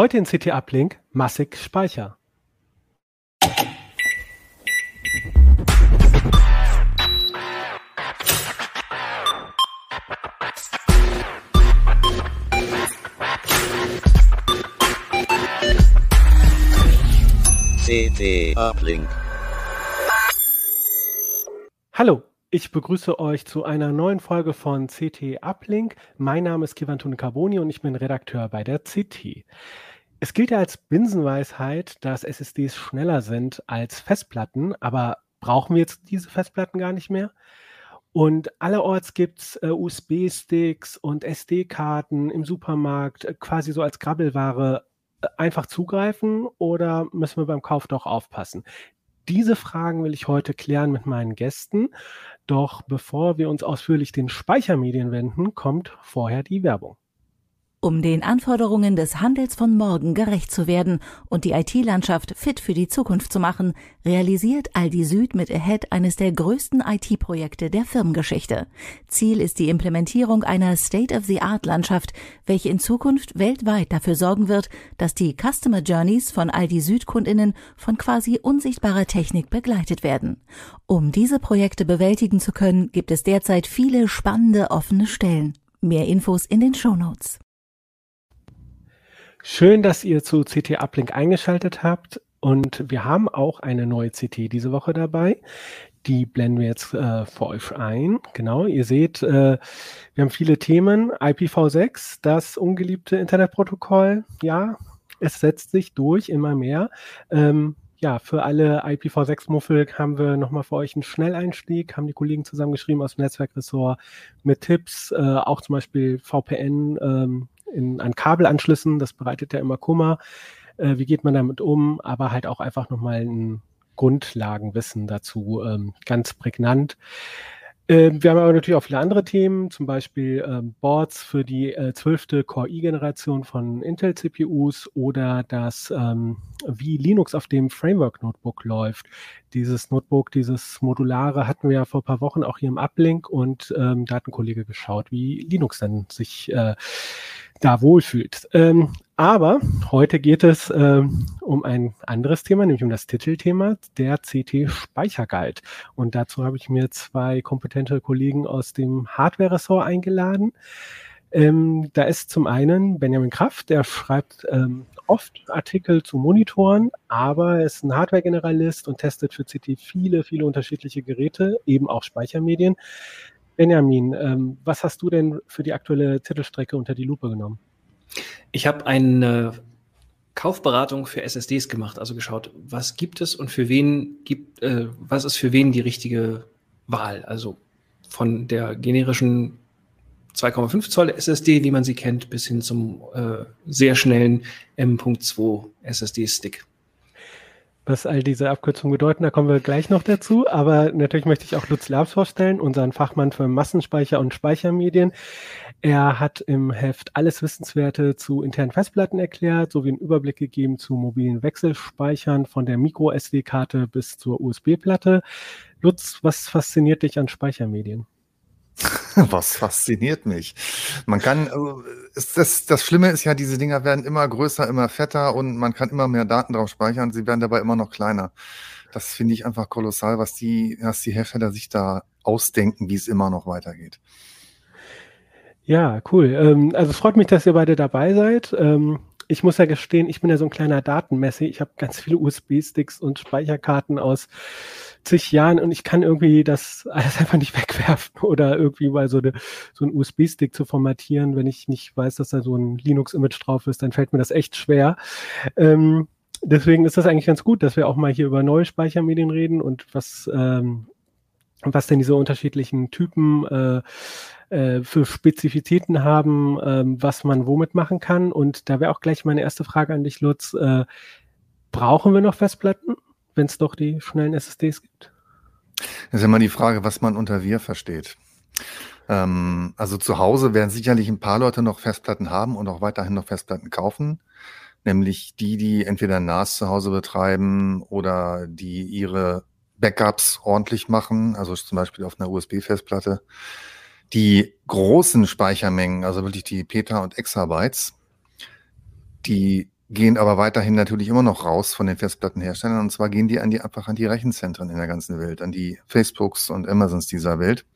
Heute in CT Uplink massig Speicher. CT Uplink. Hallo, ich begrüße euch zu einer neuen Folge von CT Uplink. Mein Name ist Kivantun Carboni und ich bin Redakteur bei der CT. Es gilt ja als Binsenweisheit, dass SSDs schneller sind als Festplatten, aber brauchen wir jetzt diese Festplatten gar nicht mehr? Und allerorts gibt es äh, USB-Sticks und SD-Karten im Supermarkt äh, quasi so als Grabbelware einfach zugreifen oder müssen wir beim Kauf doch aufpassen? Diese Fragen will ich heute klären mit meinen Gästen. Doch bevor wir uns ausführlich den Speichermedien wenden, kommt vorher die Werbung. Um den Anforderungen des Handels von morgen gerecht zu werden und die IT-Landschaft fit für die Zukunft zu machen, realisiert Aldi Süd mit Ahead eines der größten IT-Projekte der Firmengeschichte. Ziel ist die Implementierung einer State-of-the-Art-Landschaft, welche in Zukunft weltweit dafür sorgen wird, dass die Customer Journeys von Aldi Süd-Kundinnen von quasi unsichtbarer Technik begleitet werden. Um diese Projekte bewältigen zu können, gibt es derzeit viele spannende offene Stellen. Mehr Infos in den Show Notes. Schön, dass ihr zu CT Uplink eingeschaltet habt. Und wir haben auch eine neue CT diese Woche dabei. Die blenden wir jetzt äh, für euch ein. Genau, ihr seht, äh, wir haben viele Themen. IPv6, das ungeliebte Internetprotokoll. Ja, es setzt sich durch immer mehr. Ähm, ja, für alle IPv6-Muffel haben wir nochmal für euch einen Schnelleinstieg, haben die Kollegen zusammengeschrieben aus dem Netzwerkressort mit Tipps, äh, auch zum Beispiel VPN, ähm, in, an Kabelanschlüssen. Das bereitet ja immer Kummer. Äh, wie geht man damit um? Aber halt auch einfach nochmal ein Grundlagenwissen dazu, ähm, ganz prägnant. Ähm, wir haben aber natürlich auch viele andere Themen, zum Beispiel ähm, Boards für die äh, zwölfte äh, Core i-Generation von Intel CPUs oder das, ähm, wie Linux auf dem Framework Notebook läuft. Dieses Notebook, dieses modulare hatten wir ja vor ein paar Wochen auch hier im Uplink und ähm, da hat ein Kollege geschaut, wie Linux dann sich äh, da wohlfühlt. Ähm, aber heute geht es ähm, um ein anderes Thema, nämlich um das Titelthema, der CT Speicherguide. Und dazu habe ich mir zwei kompetente Kollegen aus dem Hardware-Ressort eingeladen. Ähm, da ist zum einen Benjamin Kraft, der schreibt ähm, oft Artikel zu Monitoren, aber er ist ein Hardware-Generalist und testet für CT viele, viele unterschiedliche Geräte, eben auch Speichermedien. Benjamin, ähm, was hast du denn für die aktuelle Titelstrecke unter die Lupe genommen? Ich habe eine Kaufberatung für SSDs gemacht, also geschaut, was gibt es und für wen gibt, äh, was ist für wen die richtige Wahl? Also von der generischen 2,5 Zoll SSD, wie man sie kennt, bis hin zum äh, sehr schnellen M.2 SSD-Stick was all diese Abkürzungen bedeuten. Da kommen wir gleich noch dazu. Aber natürlich möchte ich auch Lutz Labs vorstellen, unseren Fachmann für Massenspeicher und Speichermedien. Er hat im Heft alles Wissenswerte zu internen Festplatten erklärt, sowie einen Überblick gegeben zu mobilen Wechselspeichern von der Micro-SD-Karte bis zur USB-Platte. Lutz, was fasziniert dich an Speichermedien? Was fasziniert mich? Man kann, also, das, das Schlimme ist ja, diese Dinger werden immer größer, immer fetter und man kann immer mehr Daten drauf speichern. Sie werden dabei immer noch kleiner. Das finde ich einfach kolossal, was die, was die Hersteller sich da ausdenken, wie es immer noch weitergeht. Ja, cool. Ähm, also es freut mich, dass ihr beide dabei seid. Ich muss ja gestehen, ich bin ja so ein kleiner Datenmessi. Ich habe ganz viele USB-Sticks und Speicherkarten aus zig Jahren und ich kann irgendwie das alles einfach nicht wegwerfen oder irgendwie mal so, eine, so einen USB-Stick zu formatieren. Wenn ich nicht weiß, dass da so ein Linux-Image drauf ist, dann fällt mir das echt schwer. Ähm, deswegen ist das eigentlich ganz gut, dass wir auch mal hier über neue Speichermedien reden und was, ähm, was denn diese unterschiedlichen Typen äh, äh, für Spezifitäten haben, ähm, was man womit machen kann. Und da wäre auch gleich meine erste Frage an dich, Lutz. Äh, brauchen wir noch Festplatten, wenn es doch die schnellen SSDs gibt? Das ist immer die Frage, was man unter wir versteht. Ähm, also zu Hause werden sicherlich ein paar Leute noch Festplatten haben und auch weiterhin noch Festplatten kaufen. Nämlich die, die entweder NAS zu Hause betreiben oder die ihre Backups ordentlich machen, also zum Beispiel auf einer USB-Festplatte. Die großen Speichermengen, also wirklich die Peta und Exabytes, die gehen aber weiterhin natürlich immer noch raus von den Festplattenherstellern. Und zwar gehen die, an die einfach an die Rechenzentren in der ganzen Welt, an die Facebooks und Amazons dieser Welt.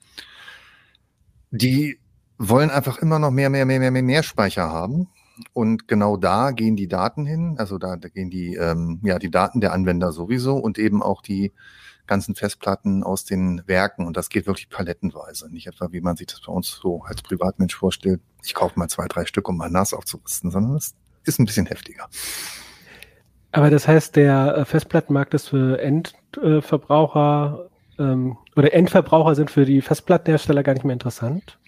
Die wollen einfach immer noch mehr, mehr, mehr, mehr, mehr, mehr Speicher haben. Und genau da gehen die Daten hin. Also da, da gehen die, ähm, ja, die Daten der Anwender sowieso und eben auch die ganzen Festplatten aus den Werken. Und das geht wirklich palettenweise. Nicht etwa, wie man sich das bei uns so als Privatmensch vorstellt. Ich kaufe mal zwei, drei Stück, um mein NAS aufzurüsten, sondern es ist ein bisschen heftiger. Aber das heißt, der äh, Festplattenmarkt ist für Endverbraucher ähm, oder Endverbraucher sind für die Festplattenhersteller gar nicht mehr interessant?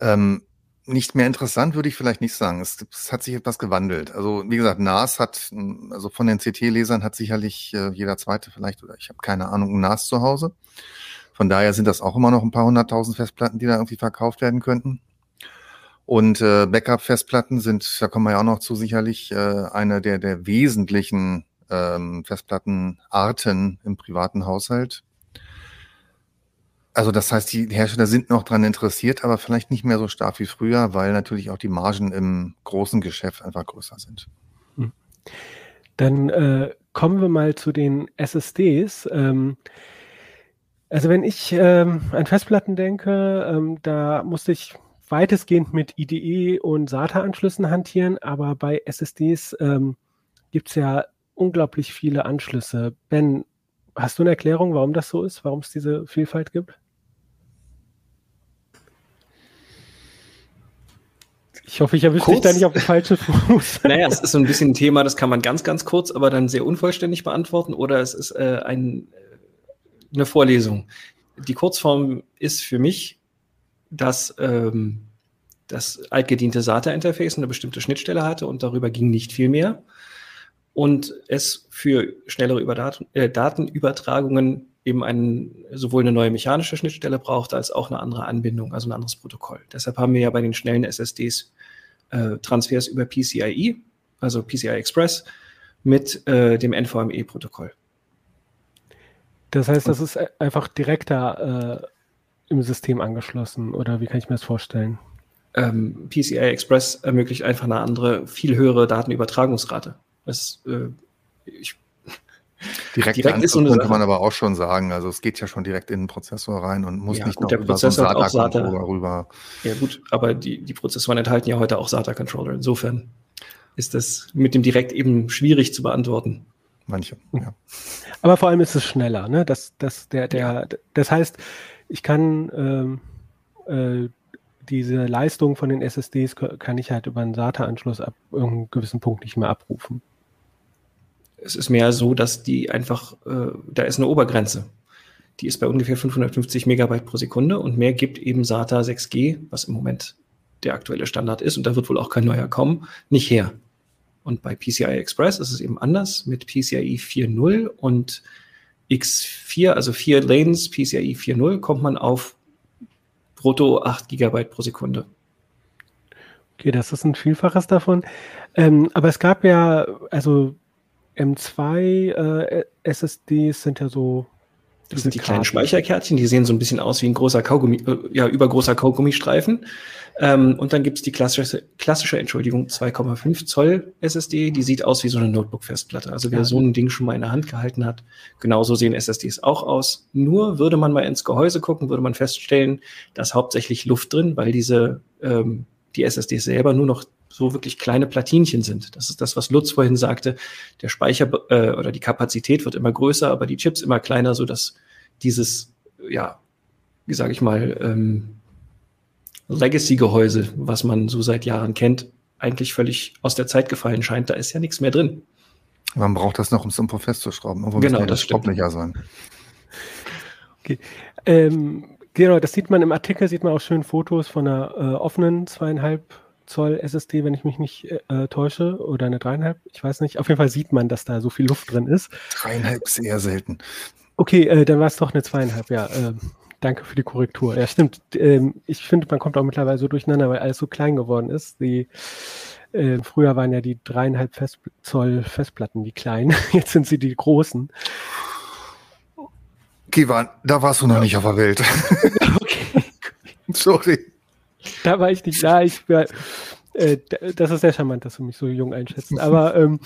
Ähm, nicht mehr interessant würde ich vielleicht nicht sagen. Es, es, hat sich etwas gewandelt. Also wie gesagt, NAS hat, also von den CT-Lesern hat sicherlich äh, jeder zweite vielleicht, oder ich habe keine Ahnung, ein NAS zu Hause. Von daher sind das auch immer noch ein paar hunderttausend Festplatten, die da irgendwie verkauft werden könnten. Und äh, Backup-Festplatten sind, da kommen wir ja auch noch zu, sicherlich äh, eine der, der wesentlichen ähm, Festplattenarten im privaten Haushalt. Also das heißt, die Hersteller sind noch dran interessiert, aber vielleicht nicht mehr so stark wie früher, weil natürlich auch die Margen im großen Geschäft einfach größer sind. Hm. Dann äh, kommen wir mal zu den SSDs. Ähm, also wenn ich ähm, an Festplatten denke, ähm, da musste ich weitestgehend mit IDE und SATA-Anschlüssen hantieren, aber bei SSDs ähm, gibt es ja unglaublich viele Anschlüsse. Ben, hast du eine Erklärung, warum das so ist, warum es diese Vielfalt gibt? Ich hoffe, ich erwische dich da nicht auf den falschen Fuß. naja, es ist so ein bisschen ein Thema, das kann man ganz, ganz kurz, aber dann sehr unvollständig beantworten oder es ist äh, ein, eine Vorlesung. Die Kurzform ist für mich dass ähm, das altgediente SATA-Interface eine bestimmte Schnittstelle hatte und darüber ging nicht viel mehr. Und es für schnellere Überdat äh, Datenübertragungen eben einen, sowohl eine neue mechanische Schnittstelle brauchte, als auch eine andere Anbindung, also ein anderes Protokoll. Deshalb haben wir ja bei den schnellen SSDs äh, Transfers über PCIe, also PCI Express, mit äh, dem NVMe-Protokoll. Das heißt, das ist e-, einfach direkter äh, im System angeschlossen oder wie kann ich mir das vorstellen? Ähm, PCI Express ermöglicht einfach eine andere, viel höhere Datenübertragungsrate. Das, äh, ich, direkt, direkt ist so eine könnte man aber auch schon sagen. Also es geht ja schon direkt in den Prozessor rein und muss ja, nicht gut, noch der über Prozessor so einen SATA-Controller rüber. Ja gut, aber die, die Prozessoren enthalten ja heute auch SATA-Controller. Insofern ist das mit dem direkt eben schwierig zu beantworten. Manche, ja. Aber vor allem ist es schneller, ne? Das, das, der, der, das heißt, ich kann ähm, äh, diese Leistung von den SSDs kann ich halt über einen SATA-Anschluss ab irgendeinem gewissen Punkt nicht mehr abrufen. Es ist mehr so, dass die einfach, äh, da ist eine Obergrenze. Die ist bei ungefähr 550 Megabyte pro Sekunde und mehr gibt eben SATA 6G, was im Moment der aktuelle Standard ist und da wird wohl auch kein neuer kommen, nicht her. Und bei PCI Express ist es eben anders mit PCIe 4.0 und X4, also vier Lanes, PCIe 4.0, kommt man auf brutto 8 Gigabyte pro Sekunde. Okay, das ist ein Vielfaches davon. Ähm, aber es gab ja, also M2 äh, SSDs sind ja so das sind die kleinen Speicherkärtchen, die sehen so ein bisschen aus wie ein großer Kaugummi, äh, ja, übergroßer Kaugummistreifen. Ähm, und dann gibt's die klassische, klassische, Entschuldigung, 2,5 Zoll SSD, die sieht aus wie so eine Notebook-Festplatte. Also wer ja. so ein Ding schon mal in der Hand gehalten hat, genauso sehen SSDs auch aus. Nur würde man mal ins Gehäuse gucken, würde man feststellen, dass hauptsächlich Luft drin, weil diese, ähm, die SSDs selber nur noch so wirklich kleine Platinchen sind. Das ist das, was Lutz vorhin sagte. Der Speicher äh, oder die Kapazität wird immer größer, aber die Chips immer kleiner, so dass dieses, ja, wie sage ich mal, ähm, Legacy-Gehäuse, was man so seit Jahren kennt, eigentlich völlig aus der Zeit gefallen scheint. Da ist ja nichts mehr drin. Man braucht das noch, um es irgendwo festzuschrauben. Irgendwo genau, das stimmt. sein. Okay. Ähm, genau, das sieht man im Artikel, sieht man auch schön Fotos von einer äh, offenen zweieinhalb Zoll SSD, wenn ich mich nicht äh, täusche, oder eine dreieinhalb, ich weiß nicht. Auf jeden Fall sieht man, dass da so viel Luft drin ist. Dreieinhalb ist eher selten. Okay, äh, dann war es doch eine zweieinhalb, ja. Äh, danke für die Korrektur. Ja, stimmt. Ähm, ich finde, man kommt auch mittlerweile so durcheinander, weil alles so klein geworden ist. Die, äh, früher waren ja die dreieinhalb Fest Zoll Festplatten die kleinen, jetzt sind sie die großen. Kivan, da warst du noch ja. nicht auf der Welt. okay. Sorry. Da war ich nicht da. Ich war, Äh, das ist sehr charmant, dass du mich so jung einschätzt. Aber ähm,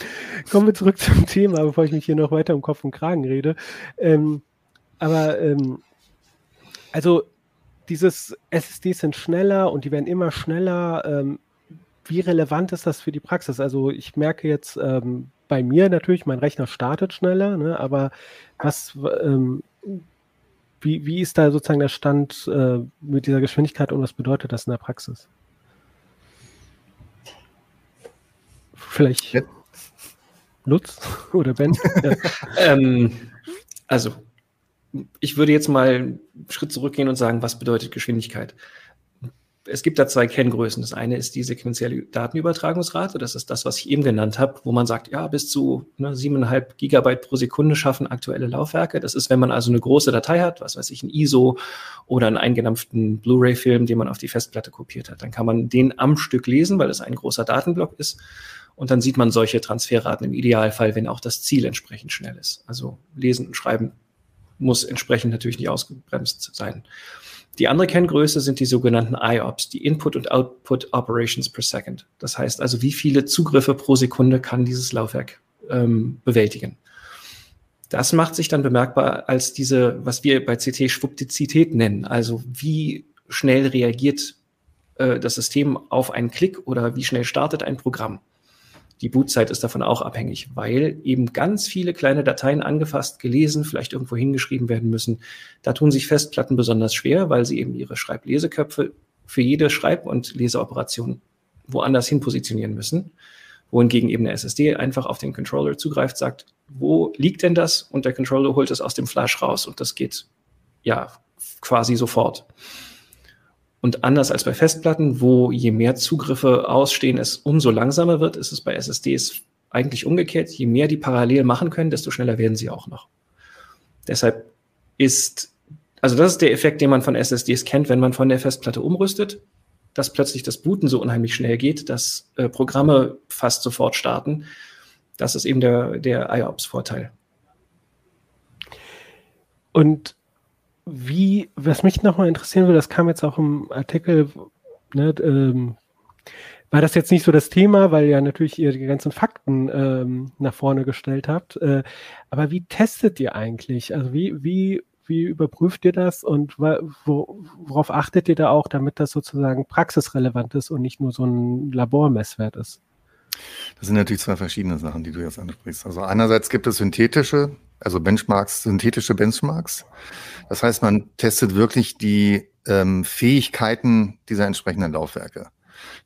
kommen wir zurück zum Thema, bevor ich mich hier noch weiter um Kopf und Kragen rede. Ähm, aber ähm, also dieses SSDs sind schneller und die werden immer schneller. Ähm, wie relevant ist das für die Praxis? Also ich merke jetzt ähm, bei mir natürlich, mein Rechner startet schneller, ne, aber was, ähm, wie, wie ist da sozusagen der Stand äh, mit dieser Geschwindigkeit und was bedeutet das in der Praxis? Vielleicht ja. Lutz oder Ben? ja. ähm, also, ich würde jetzt mal einen Schritt zurückgehen und sagen, was bedeutet Geschwindigkeit? Es gibt da zwei Kenngrößen. Das eine ist die sequenzielle Datenübertragungsrate. Das ist das, was ich eben genannt habe, wo man sagt, ja, bis zu ne, 7,5 Gigabyte pro Sekunde schaffen aktuelle Laufwerke. Das ist, wenn man also eine große Datei hat, was weiß ich, ein ISO oder einen eingedampften Blu-ray-Film, den man auf die Festplatte kopiert hat. Dann kann man den am Stück lesen, weil es ein großer Datenblock ist. Und dann sieht man solche Transferraten im Idealfall, wenn auch das Ziel entsprechend schnell ist. Also lesen und schreiben muss entsprechend natürlich nicht ausgebremst sein. Die andere Kenngröße sind die sogenannten IOPS, die Input und Output Operations per Second. Das heißt also, wie viele Zugriffe pro Sekunde kann dieses Laufwerk ähm, bewältigen. Das macht sich dann bemerkbar als diese, was wir bei CT Schwupptizität nennen. Also wie schnell reagiert äh, das System auf einen Klick oder wie schnell startet ein Programm. Die Bootzeit ist davon auch abhängig, weil eben ganz viele kleine Dateien angefasst, gelesen, vielleicht irgendwo hingeschrieben werden müssen. Da tun sich Festplatten besonders schwer, weil sie eben ihre Schreibleseköpfe für jede Schreib- und Leseoperation woanders hin positionieren müssen. Wohingegen eben eine SSD einfach auf den Controller zugreift, sagt, wo liegt denn das? Und der Controller holt es aus dem Flash raus und das geht ja quasi sofort. Und anders als bei Festplatten, wo je mehr Zugriffe ausstehen, es umso langsamer wird, ist es bei SSDs eigentlich umgekehrt. Je mehr die parallel machen können, desto schneller werden sie auch noch. Deshalb ist, also das ist der Effekt, den man von SSDs kennt, wenn man von der Festplatte umrüstet, dass plötzlich das Booten so unheimlich schnell geht, dass äh, Programme fast sofort starten. Das ist eben der, der IOPS-Vorteil. Und wie, was mich nochmal interessieren würde, das kam jetzt auch im Artikel, ne, ähm, war das jetzt nicht so das Thema, weil ja natürlich ihr die ganzen Fakten ähm, nach vorne gestellt habt. Äh, aber wie testet ihr eigentlich? Also wie, wie, wie überprüft ihr das und wo, worauf achtet ihr da auch, damit das sozusagen praxisrelevant ist und nicht nur so ein Labormesswert ist? Das sind natürlich zwei verschiedene Sachen, die du jetzt ansprichst. Also einerseits gibt es synthetische, also Benchmarks, synthetische Benchmarks. Das heißt, man testet wirklich die ähm, Fähigkeiten dieser entsprechenden Laufwerke.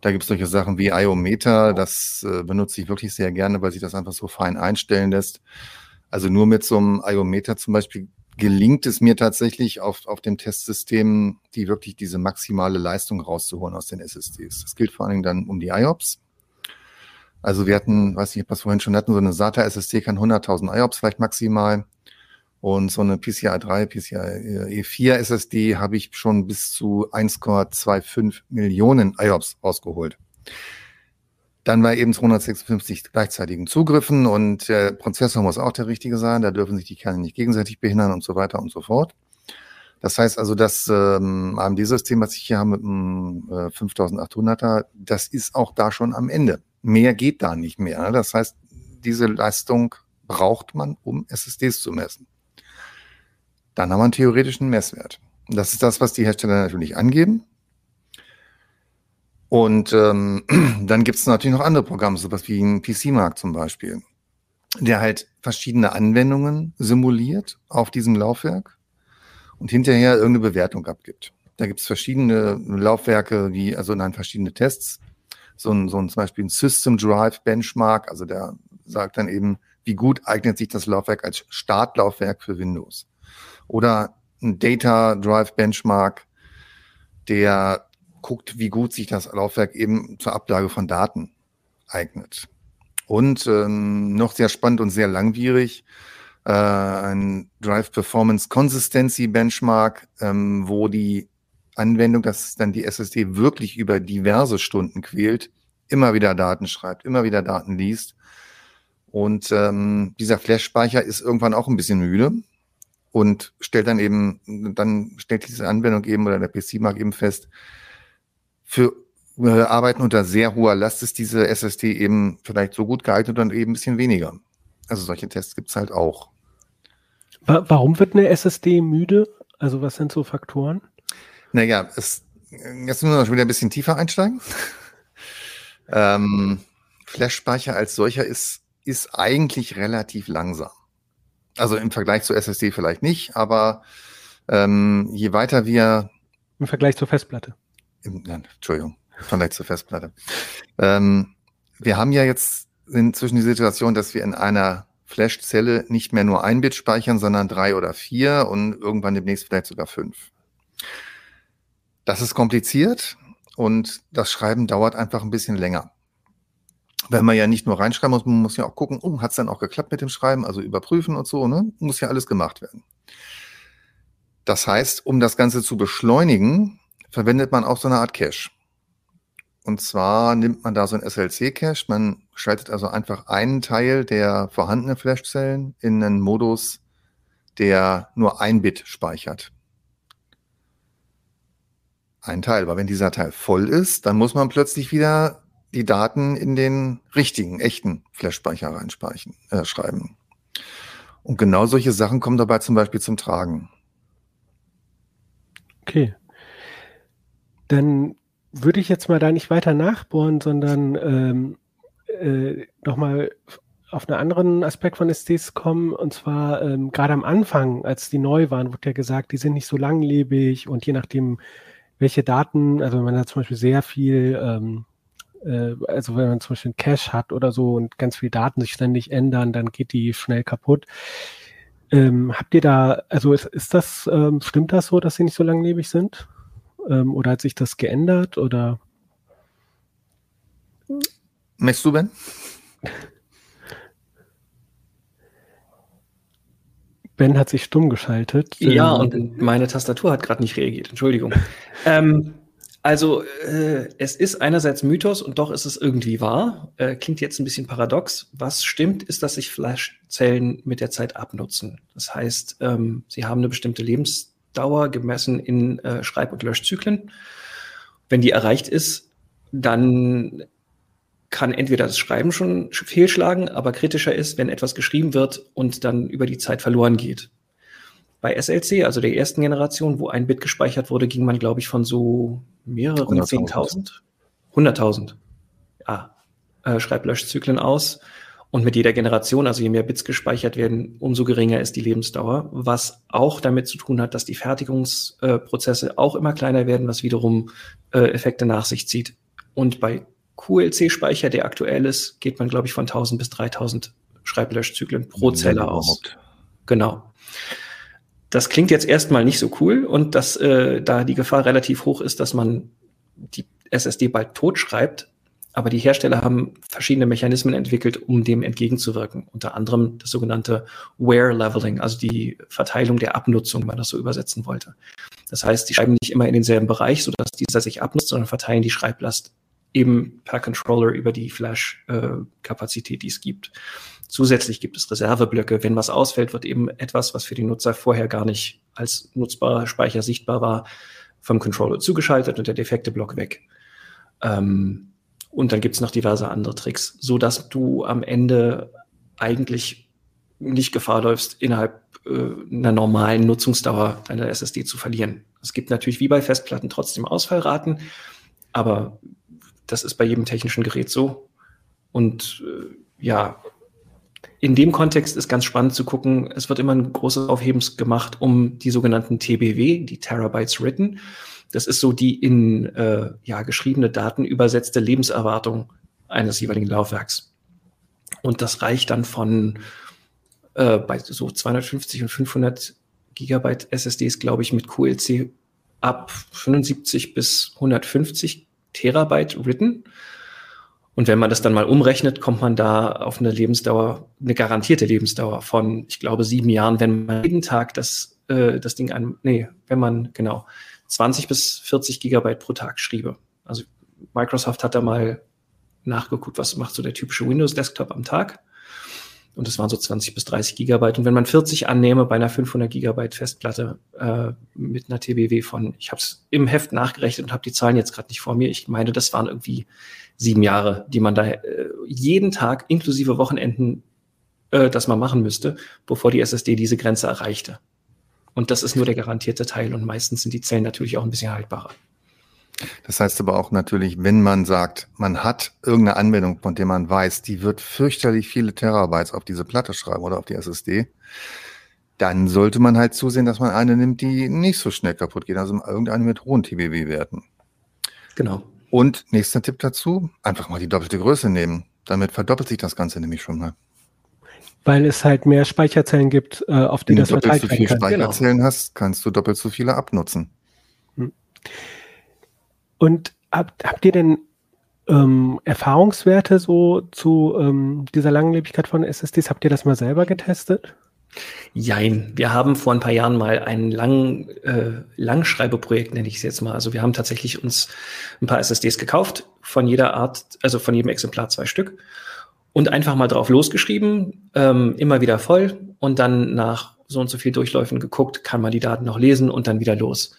Da gibt es solche Sachen wie IOMeter, das äh, benutze ich wirklich sehr gerne, weil sich das einfach so fein einstellen lässt. Also nur mit so einem IOMeter zum Beispiel gelingt es mir tatsächlich auf, auf dem Testsystem, die wirklich diese maximale Leistung rauszuholen aus den SSDs. Das gilt vor allen Dingen dann um die IOPS. Also wir hatten, weiß nicht, was wir vorhin schon hatten, so eine SATA SSD kann 100.000 IOPS vielleicht maximal. Und so eine PCI 3, PCI E4 SSD habe ich schon bis zu 1,25 Millionen IOPS rausgeholt. Dann war eben 256 gleichzeitigen Zugriffen und der Prozessor muss auch der richtige sein. Da dürfen sich die Kerne nicht gegenseitig behindern und so weiter und so fort. Das heißt also, das ähm, AMD-System, was ich hier habe mit einem äh, 5800er, das ist auch da schon am Ende. Mehr geht da nicht mehr. Das heißt, diese Leistung braucht man, um SSDs zu messen dann haben wir einen theoretischen Messwert. Das ist das, was die Hersteller natürlich angeben. Und ähm, dann gibt es natürlich noch andere Programme, sowas wie ein PC-Markt zum Beispiel, der halt verschiedene Anwendungen simuliert auf diesem Laufwerk und hinterher irgendeine Bewertung abgibt. Da gibt es verschiedene Laufwerke, wie, also nein, verschiedene Tests. So ein, so ein zum Beispiel ein System Drive Benchmark, also der sagt dann eben, wie gut eignet sich das Laufwerk als Startlaufwerk für Windows oder ein Data Drive Benchmark, der guckt, wie gut sich das Laufwerk eben zur Ablage von Daten eignet. Und ähm, noch sehr spannend und sehr langwierig, äh, ein Drive Performance Consistency Benchmark, ähm, wo die Anwendung, dass dann die SSD wirklich über diverse Stunden quält, immer wieder Daten schreibt, immer wieder Daten liest. Und ähm, dieser Flash-Speicher ist irgendwann auch ein bisschen müde und stellt dann eben, dann stellt diese Anwendung eben oder der PC-Markt eben fest, für äh, arbeiten unter sehr hoher Last, ist diese SSD eben vielleicht so gut geeignet und eben ein bisschen weniger. Also solche Tests gibt es halt auch. Warum wird eine SSD müde? Also was sind so Faktoren? Naja, es, jetzt müssen wir noch wieder ein bisschen tiefer einsteigen. ähm, Flash-Speicher als solcher ist, ist eigentlich relativ langsam. Also im Vergleich zur SSD vielleicht nicht, aber ähm, je weiter wir. Im Vergleich zur Festplatte. Im, nein, Entschuldigung, im Vergleich zur Festplatte. Ähm, wir haben ja jetzt inzwischen die Situation, dass wir in einer Flash-Zelle nicht mehr nur ein Bit speichern, sondern drei oder vier und irgendwann demnächst vielleicht sogar fünf. Das ist kompliziert und das Schreiben dauert einfach ein bisschen länger. Wenn man ja nicht nur reinschreiben muss, man muss ja auch gucken, oh, hat es dann auch geklappt mit dem Schreiben, also überprüfen und so, ne? Muss ja alles gemacht werden. Das heißt, um das Ganze zu beschleunigen, verwendet man auch so eine Art Cache. Und zwar nimmt man da so ein SLC-Cache. Man schaltet also einfach einen Teil der vorhandenen Flashzellen in einen Modus, der nur ein Bit speichert. Ein Teil. Aber wenn dieser Teil voll ist, dann muss man plötzlich wieder die Daten in den richtigen, echten Flash-Speicher reinspeichern, äh, schreiben. Und genau solche Sachen kommen dabei zum Beispiel zum Tragen. Okay. Dann würde ich jetzt mal da nicht weiter nachbohren, sondern ähm, äh, nochmal auf einen anderen Aspekt von SDs kommen. Und zwar ähm, gerade am Anfang, als die neu waren, wurde ja gesagt, die sind nicht so langlebig und je nachdem, welche Daten, also wenn man da zum Beispiel sehr viel, ähm, äh, also wenn man zum Beispiel einen Cache hat oder so und ganz viele Daten sich ständig ändern, dann geht die schnell kaputt. Ähm, habt ihr da, also ist, ist das, ähm, stimmt das so, dass sie nicht so langlebig sind? Ähm, oder hat sich das geändert? Oder? Möchtest du, Ben? Ben hat sich stumm geschaltet. Ja, und meine Tastatur hat gerade nicht reagiert. Entschuldigung. ähm, also, äh, es ist einerseits Mythos und doch ist es irgendwie wahr. Äh, klingt jetzt ein bisschen paradox. Was stimmt, ist, dass sich Flashzellen mit der Zeit abnutzen. Das heißt, ähm, sie haben eine bestimmte Lebens Dauer gemessen in äh, Schreib- und Löschzyklen. Wenn die erreicht ist, dann kann entweder das Schreiben schon fehlschlagen, aber kritischer ist, wenn etwas geschrieben wird und dann über die Zeit verloren geht. Bei SLC, also der ersten Generation, wo ein Bit gespeichert wurde, ging man, glaube ich, von so mehreren 10.000, 100.000 ah, äh, Schreib-Löschzyklen aus. Und mit jeder Generation, also je mehr Bits gespeichert werden, umso geringer ist die Lebensdauer, was auch damit zu tun hat, dass die Fertigungsprozesse äh, auch immer kleiner werden, was wiederum äh, Effekte nach sich zieht. Und bei QLC-Speicher, der aktuell ist, geht man, glaube ich, von 1000 bis 3000 Schreiblöschzyklen pro Zelle aus. Genau. Das klingt jetzt erstmal nicht so cool und dass äh, da die Gefahr relativ hoch ist, dass man die SSD bald tot schreibt, aber die Hersteller haben verschiedene Mechanismen entwickelt, um dem entgegenzuwirken. Unter anderem das sogenannte Wear Leveling, also die Verteilung der Abnutzung, wenn man das so übersetzen wollte. Das heißt, die schreiben nicht immer in denselben Bereich, sodass dieser sich abnutzt, sondern verteilen die Schreiblast eben per Controller über die Flash-Kapazität, die es gibt. Zusätzlich gibt es Reserveblöcke. Wenn was ausfällt, wird eben etwas, was für die Nutzer vorher gar nicht als nutzbarer Speicher sichtbar war, vom Controller zugeschaltet und der defekte Block weg. Ähm, und dann gibt's noch diverse andere Tricks, so dass du am Ende eigentlich nicht Gefahr läufst, innerhalb äh, einer normalen Nutzungsdauer deiner SSD zu verlieren. Es gibt natürlich wie bei Festplatten trotzdem Ausfallraten, aber das ist bei jedem technischen Gerät so. Und äh, ja, in dem Kontext ist ganz spannend zu gucken, es wird immer ein großes Aufhebens gemacht um die sogenannten TBW, die Terabytes Written. Das ist so die in äh, ja, geschriebene Daten übersetzte Lebenserwartung eines jeweiligen Laufwerks. Und das reicht dann von äh, bei so 250 und 500 Gigabyte SSDs, glaube ich, mit QLC ab 75 bis 150 Terabyte written. Und wenn man das dann mal umrechnet, kommt man da auf eine Lebensdauer, eine garantierte Lebensdauer von, ich glaube, sieben Jahren, wenn man jeden Tag das, äh, das Ding an, nee, wenn man, genau, 20 bis 40 Gigabyte pro Tag schriebe. Also Microsoft hat da mal nachgeguckt, was macht so der typische Windows-Desktop am Tag. Und das waren so 20 bis 30 Gigabyte. Und wenn man 40 annehme bei einer 500 Gigabyte Festplatte äh, mit einer TBW von, ich habe es im Heft nachgerechnet und habe die Zahlen jetzt gerade nicht vor mir. Ich meine, das waren irgendwie sieben Jahre, die man da äh, jeden Tag inklusive Wochenenden, äh, das man machen müsste, bevor die SSD diese Grenze erreichte. Und das ist nur der garantierte Teil. Und meistens sind die Zellen natürlich auch ein bisschen haltbarer. Das heißt aber auch natürlich, wenn man sagt, man hat irgendeine Anwendung, von der man weiß, die wird fürchterlich viele Terabytes auf diese Platte schreiben oder auf die SSD, dann sollte man halt zusehen, dass man eine nimmt, die nicht so schnell kaputt geht, also irgendeine mit hohen TBW-Werten. Genau. Und nächster Tipp dazu, einfach mal die doppelte Größe nehmen. Damit verdoppelt sich das Ganze nämlich schon mal. Weil es halt mehr Speicherzellen gibt, äh, auf die Wenn das du doppelt verteilt so werden viele kann. Speicherzellen hast, kannst du doppelt so viele abnutzen. Und habt, habt ihr denn ähm, Erfahrungswerte so zu ähm, dieser Langlebigkeit von SSDs? Habt ihr das mal selber getestet? Jein. Wir haben vor ein paar Jahren mal ein lang, äh, Langschreibeprojekt, nenne ich es jetzt mal. Also wir haben tatsächlich uns ein paar SSDs gekauft, von jeder Art, also von jedem Exemplar zwei Stück und einfach mal drauf losgeschrieben, ähm, immer wieder voll und dann nach so und so viel Durchläufen geguckt, kann man die Daten noch lesen und dann wieder los.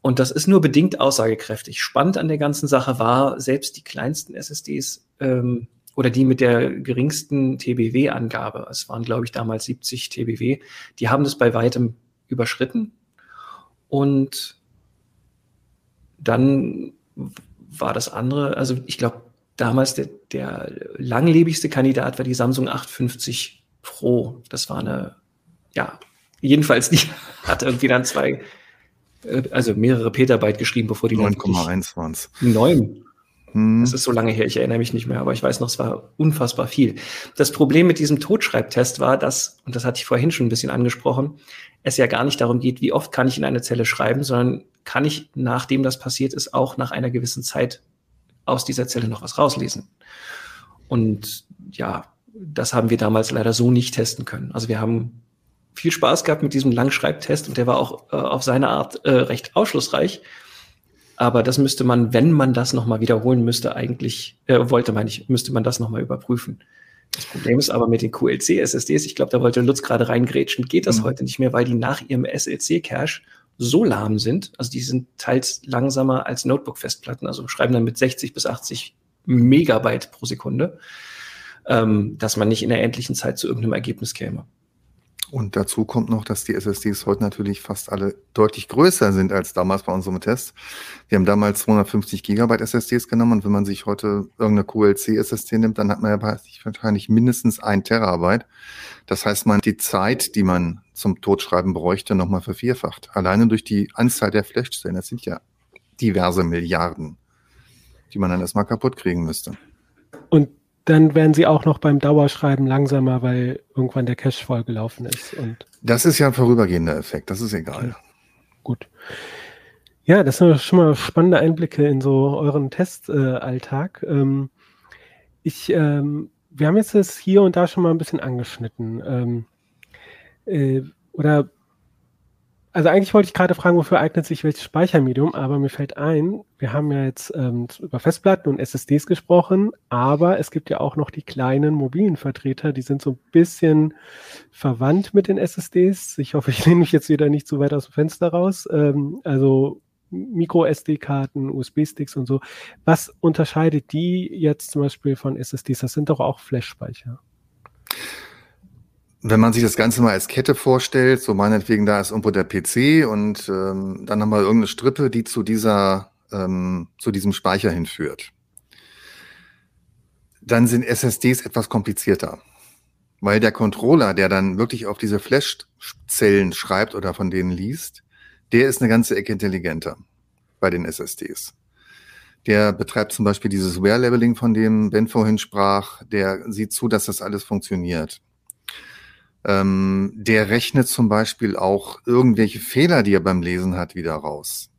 Und das ist nur bedingt aussagekräftig. Spannend an der ganzen Sache war, selbst die kleinsten SSDs ähm, oder die mit der geringsten TBW-Angabe, es waren, glaube ich, damals 70 TBW, die haben das bei weitem überschritten. Und dann war das andere, also ich glaube, damals der, der langlebigste Kandidat war die Samsung 850 Pro. Das war eine, ja, jedenfalls die hat irgendwie dann zwei, also mehrere Petabyte geschrieben, bevor die dann wirklich- 9,1 waren es. Neun. Hm. Das ist so lange her, ich erinnere mich nicht mehr, aber ich weiß noch, es war unfassbar viel. Das Problem mit diesem Totschreibtest war, dass, und das hatte ich vorhin schon ein bisschen angesprochen, es ja gar nicht darum geht, wie oft kann ich in eine Zelle schreiben, sondern kann ich, nachdem das passiert ist, auch nach einer gewissen Zeit aus dieser Zelle noch was rauslesen. Und ja, das haben wir damals leider so nicht testen können. Also wir haben viel Spaß gehabt mit diesem Langschreibtest und der war auch äh, auf seine Art äh, recht aufschlussreich. Aber das müsste man, wenn man das nochmal wiederholen müsste, eigentlich, äh, wollte man nicht, müsste man das nochmal überprüfen. Das Problem ist aber mit den QLC-SSDs, ich glaube, da wollte Lutz gerade reingrätschen, geht das Mhm. heute nicht mehr, weil die nach ihrem SLC-Cache so lahm sind, also die sind teils langsamer als Notebook-Festplatten, also schreiben dann mit 60 bis 80 Megabyte pro Sekunde, ähm, dass man nicht in der endlichen Zeit zu irgendeinem Ergebnis käme. Und dazu kommt noch, dass die SSDs heute natürlich fast alle deutlich größer sind als damals bei unserem Test. Wir haben damals 250 Gigabyte SSDs genommen und wenn man sich heute irgendeine QLC-SSD nimmt, dann hat man ja wahrscheinlich mindestens ein Terabyte. Das heißt, man die Zeit, die man zum Totschreiben bräuchte, nochmal vervierfacht. Alleine durch die Anzahl der Flashzellen. Das sind ja diverse Milliarden, die man dann erstmal kaputt kriegen müsste. Und dann werden sie auch noch beim Dauerschreiben langsamer, weil irgendwann der Cache vollgelaufen ist. Und Das ist ja ein vorübergehender Effekt. Das ist egal. gut. Ja, das sind schon mal spannende Einblicke in so euren Testalltag. ähm, ich, ähm, wir haben jetzt das hier und da schon mal ein bisschen angeschnitten. Ähm, äh, oder also eigentlich wollte ich gerade fragen, wofür eignet sich welches Speichermedium, aber mir fällt ein, wir haben ja jetzt ähm, über Festplatten und SSDs gesprochen, aber es gibt ja auch noch die kleinen mobilen Vertreter, die sind so ein bisschen verwandt mit den SSDs. Ich hoffe, ich lehne mich jetzt wieder nicht zu weit aus dem Fenster raus. Ähm, also Micro-SD-Karten, USB-Sticks und so. Was unterscheidet die jetzt zum Beispiel von SSDs? Das sind doch auch Flash-Speicher. Wenn man sich das Ganze mal als Kette vorstellt, so meinetwegen, da ist irgendwo der PC und ähm, dann haben wir irgendeine Strippe, die zu dieser, ähm, zu diesem Speicher hinführt. Dann sind SSDs etwas komplizierter, weil der Controller, der dann wirklich auf diese Flash-Zellen schreibt oder von denen liest, der ist eine ganze Ecke intelligenter bei den SSDs. Der betreibt zum Beispiel dieses Wear-Leveling, von dem Ben vorhin sprach. Der sieht zu, dass das alles funktioniert. Ähm, der rechnet zum Beispiel auch irgendwelche Fehler, die er beim Lesen hat, wieder raus.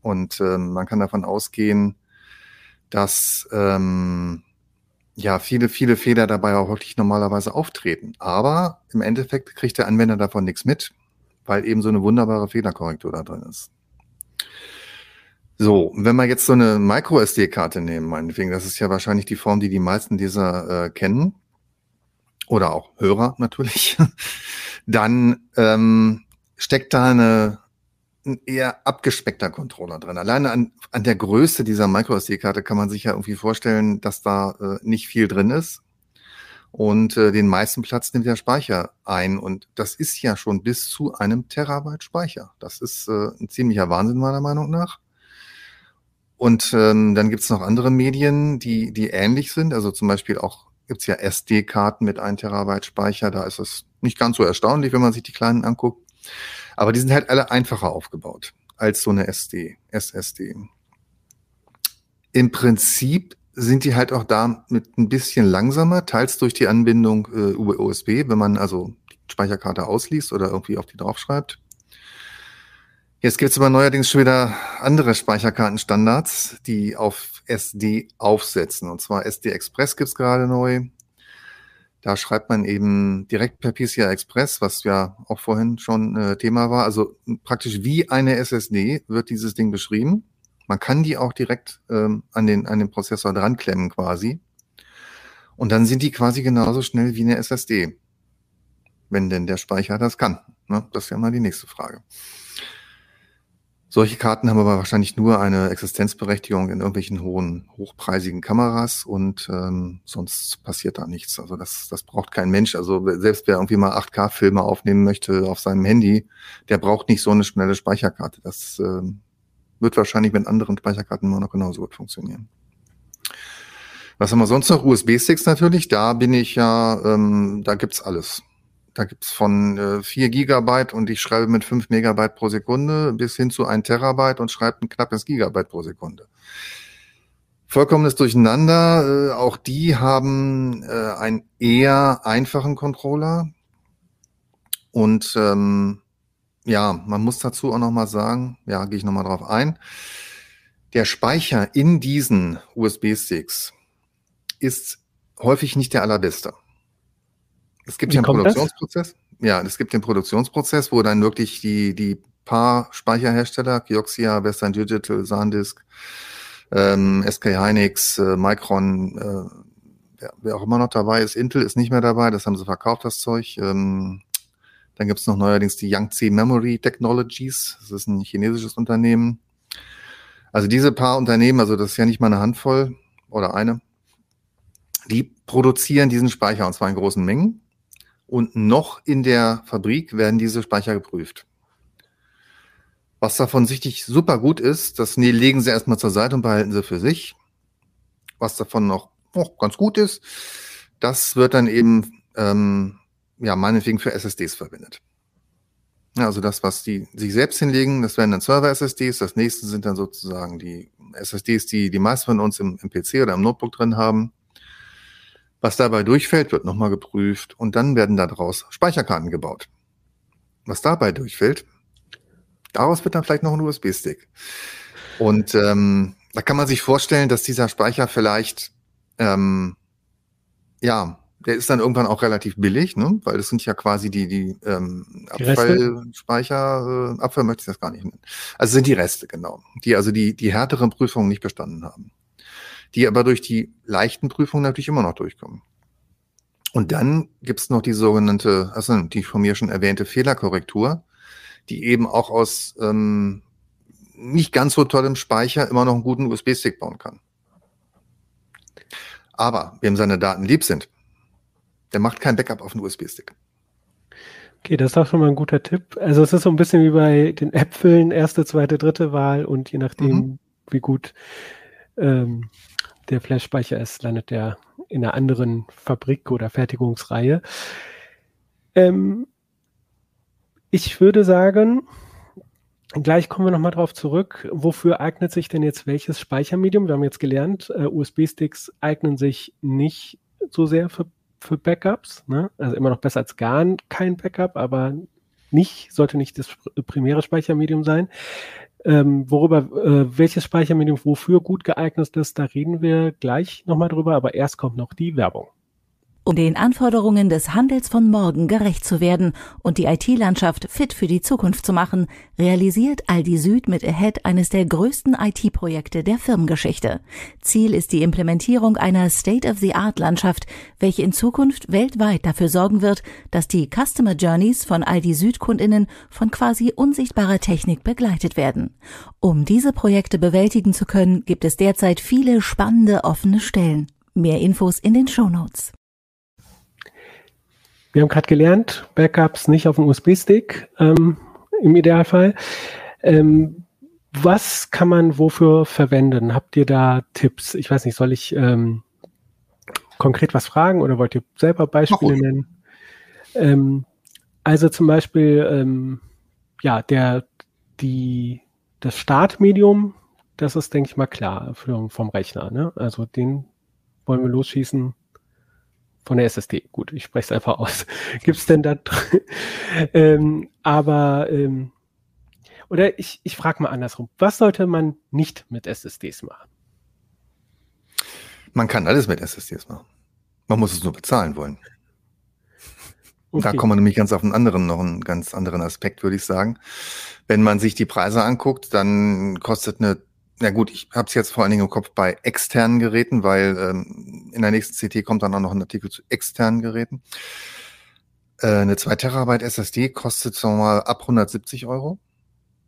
Und ähm, man kann davon ausgehen, dass ähm, ja viele, viele Fehler dabei auch wirklich normalerweise auftreten. Aber im Endeffekt kriegt der Anwender davon nichts mit, weil eben so eine wunderbare Fehlerkorrektur da drin ist. So, wenn wir jetzt so eine Micro-SD-Karte nehmen, meinetwegen, das ist ja wahrscheinlich die Form, die die meisten dieser äh, kennen. Oder auch Hörer natürlich, dann ähm, steckt da eine ein eher abgespeckter Controller drin. Alleine an, an der Größe dieser MicroSD-Karte kann man sich ja irgendwie vorstellen, dass da äh, nicht viel drin ist. Und äh, den meisten Platz nimmt der Speicher ein. Und das ist ja schon bis zu einem Terabyte Speicher. Das ist äh, ein ziemlicher Wahnsinn meiner Meinung nach. Und ähm, dann gibt's noch andere Medien, die, die ähnlich sind. Also zum Beispiel auch gibt's ja SD-Karten mit 1 Terabyte Speicher. Da ist es nicht ganz so erstaunlich, wenn man sich die kleinen anguckt. Aber die sind halt alle einfacher aufgebaut als so eine SD, SSD. Im Prinzip sind die halt auch da mit ein bisschen langsamer, teils durch die Anbindung äh, USB, wenn man also die Speicherkarte ausliest oder irgendwie auf die draufschreibt. Jetzt gibt es aber neuerdings schon wieder andere Speicherkartenstandards, die auf SD aufsetzen. Und zwar SD Express gibt's gerade neu. Da schreibt man eben direkt per PCI Express, was ja auch vorhin schon äh, Thema war. Also praktisch wie eine SSD wird dieses Ding beschrieben. Man kann die auch direkt ähm, an, den, an den Prozessor dran klemmen quasi. Und dann sind die quasi genauso schnell wie eine SSD. Wenn denn der Speicher das kann. Ne? Das ja mal die nächste Frage. Solche Karten haben aber wahrscheinlich nur eine Existenzberechtigung in irgendwelchen hohen, hochpreisigen Kameras und ähm, sonst passiert da nichts. Also das, das braucht kein Mensch. Also selbst wer irgendwie mal 8K-Filme aufnehmen möchte auf seinem Handy, der braucht nicht so eine schnelle Speicherkarte. Das ähm, wird wahrscheinlich mit anderen Speicherkarten immer noch genauso gut funktionieren. Was haben wir sonst noch? USB-Sticks natürlich. Da bin ich ja, ähm, da gibt's alles. Da gibt's von äh, 4 Gigabyte und ich schreibe mit 5 Megabyte pro Sekunde bis hin zu 1 Terabyte und schreibe ein knappes Gigabyte pro Sekunde. Vollkommenes Durcheinander. Äh, auch die haben äh, einen eher einfachen Controller. Und ähm, ja, man muss dazu auch nochmal sagen, ja, gehe ich nochmal drauf ein. Der Speicher in diesen USB-Sticks ist häufig nicht der allerbeste. Es gibt Wie ja einen Produktionsprozess. Das? Ja, es gibt den Produktionsprozess, wo dann wirklich die, die paar Speicherhersteller, Kioxia, Western Digital, SanDisk, ähm, SK Hynix, äh, Micron, äh, wer, wer, auch immer noch dabei ist, Intel ist nicht mehr dabei, das haben sie verkauft, das Zeug. Ähm, dann gibt es noch neuerdings die Yangtze Memory Technologies. Das ist ein chinesisches Unternehmen. Also diese paar Unternehmen, also das ist ja nicht mal eine Handvoll oder eine, die produzieren diesen Speicher und zwar in großen Mengen. Und noch in der Fabrik werden diese Speicher geprüft. Was davon sichtlich super gut ist, das legen sie erstmal zur Seite und behalten sie für sich. Was davon noch oh, ganz gut ist, das wird dann eben ähm, ja, meinetwegen für SSDs verwendet. Ja, also das, was die sich selbst hinlegen, das werden dann Server-SSDs. Das nächste sind dann sozusagen die SSDs, die die meisten von uns im, im PC oder im Notebook drin haben. Was dabei durchfällt, wird nochmal geprüft und dann werden daraus Speicherkarten gebaut. Was dabei durchfällt, daraus wird dann vielleicht noch ein USB-Stick. Und ähm, da kann man sich vorstellen, dass dieser Speicher vielleicht ähm, ja der ist dann irgendwann auch relativ billig, ne? weil das sind ja quasi die, die, ähm, Abfallspeicher, äh, Abfall möchte ich das gar nicht nennen. Also sind die Reste, genau. Die also die, die härteren Prüfungen nicht bestanden haben. Die aber durch die leichten Prüfungen natürlich immer noch durchkommen. Und dann gibt's noch die sogenannte, also die von mir schon erwähnte Fehlerkorrektur, die eben auch aus ähm, nicht ganz so tollem Speicher immer noch einen guten USB-Stick bauen kann. Aber wem seine Daten lieb sind, der macht kein Backup auf den USB-Stick. Okay, das ist auch schon mal ein guter Tipp. Also es ist so ein bisschen wie bei den Äpfeln, erste, zweite, dritte Wahl und je nachdem, mhm. wie gut ähm, der Flash-Speicher ist, landet der in einer anderen Fabrik oder Fertigungsreihe. Ähm, ich würde sagen, gleich kommen wir nochmal drauf zurück. Wofür eignet sich denn jetzt welches Speichermedium? Wir haben jetzt gelernt, äh, USB-Sticks eignen sich nicht so sehr für für Backups. Ne? Also immer noch besser als gar kein Backup, aber nicht, sollte nicht das primäre Speichermedium sein. Ähm, worüber, äh, welches Speichermedium wofür gut geeignet ist, da reden wir gleich nochmal drüber, aber erst kommt noch die Werbung. Um den Anforderungen des Handels von morgen gerecht zu werden und die IT-Landschaft fit für die Zukunft zu machen, realisiert Aldi Süd mit Ahead eines der größten IT-Projekte der Firmengeschichte. Ziel ist die Implementierung einer State-of-the-Art-Landschaft, welche in Zukunft weltweit dafür sorgen wird, dass die Customer Journeys von Aldi Süd Kundinnen von quasi unsichtbarer Technik begleitet werden. Um diese Projekte bewältigen zu können, gibt es derzeit viele spannende offene Stellen. Mehr Infos in den Show Notes. Wir haben gerade gelernt, Backups nicht auf dem USB-Stick ähm, im Idealfall. Ähm, was kann man wofür verwenden? Habt ihr da Tipps? Ich weiß nicht, soll ich ähm, konkret was fragen oder wollt ihr selber Beispiele nennen? Ähm, also zum Beispiel, ähm, ja, der, die, das Startmedium, das ist, denke ich mal, klar für, vom Rechner. Ne? Also den wollen wir losschießen von der SSD. Gut, ich spreche es einfach aus. Gibt es denn da ähm, aber ähm, oder ich, ich frage mal andersrum. Was sollte man nicht mit SSDs machen? Man kann alles mit SSDs machen. Man muss es nur bezahlen wollen. Okay. Da kommen wir nämlich ganz auf einen anderen, noch einen ganz anderen Aspekt, würde ich sagen. Wenn man sich die Preise anguckt, dann kostet eine na gut, ich habe es jetzt vor allen Dingen im Kopf bei externen Geräten, weil ähm, in der nächsten CT kommt dann auch noch ein Artikel zu externen Geräten. Äh, eine 2 Terabyte SSD kostet sagen mal ab 170 Euro.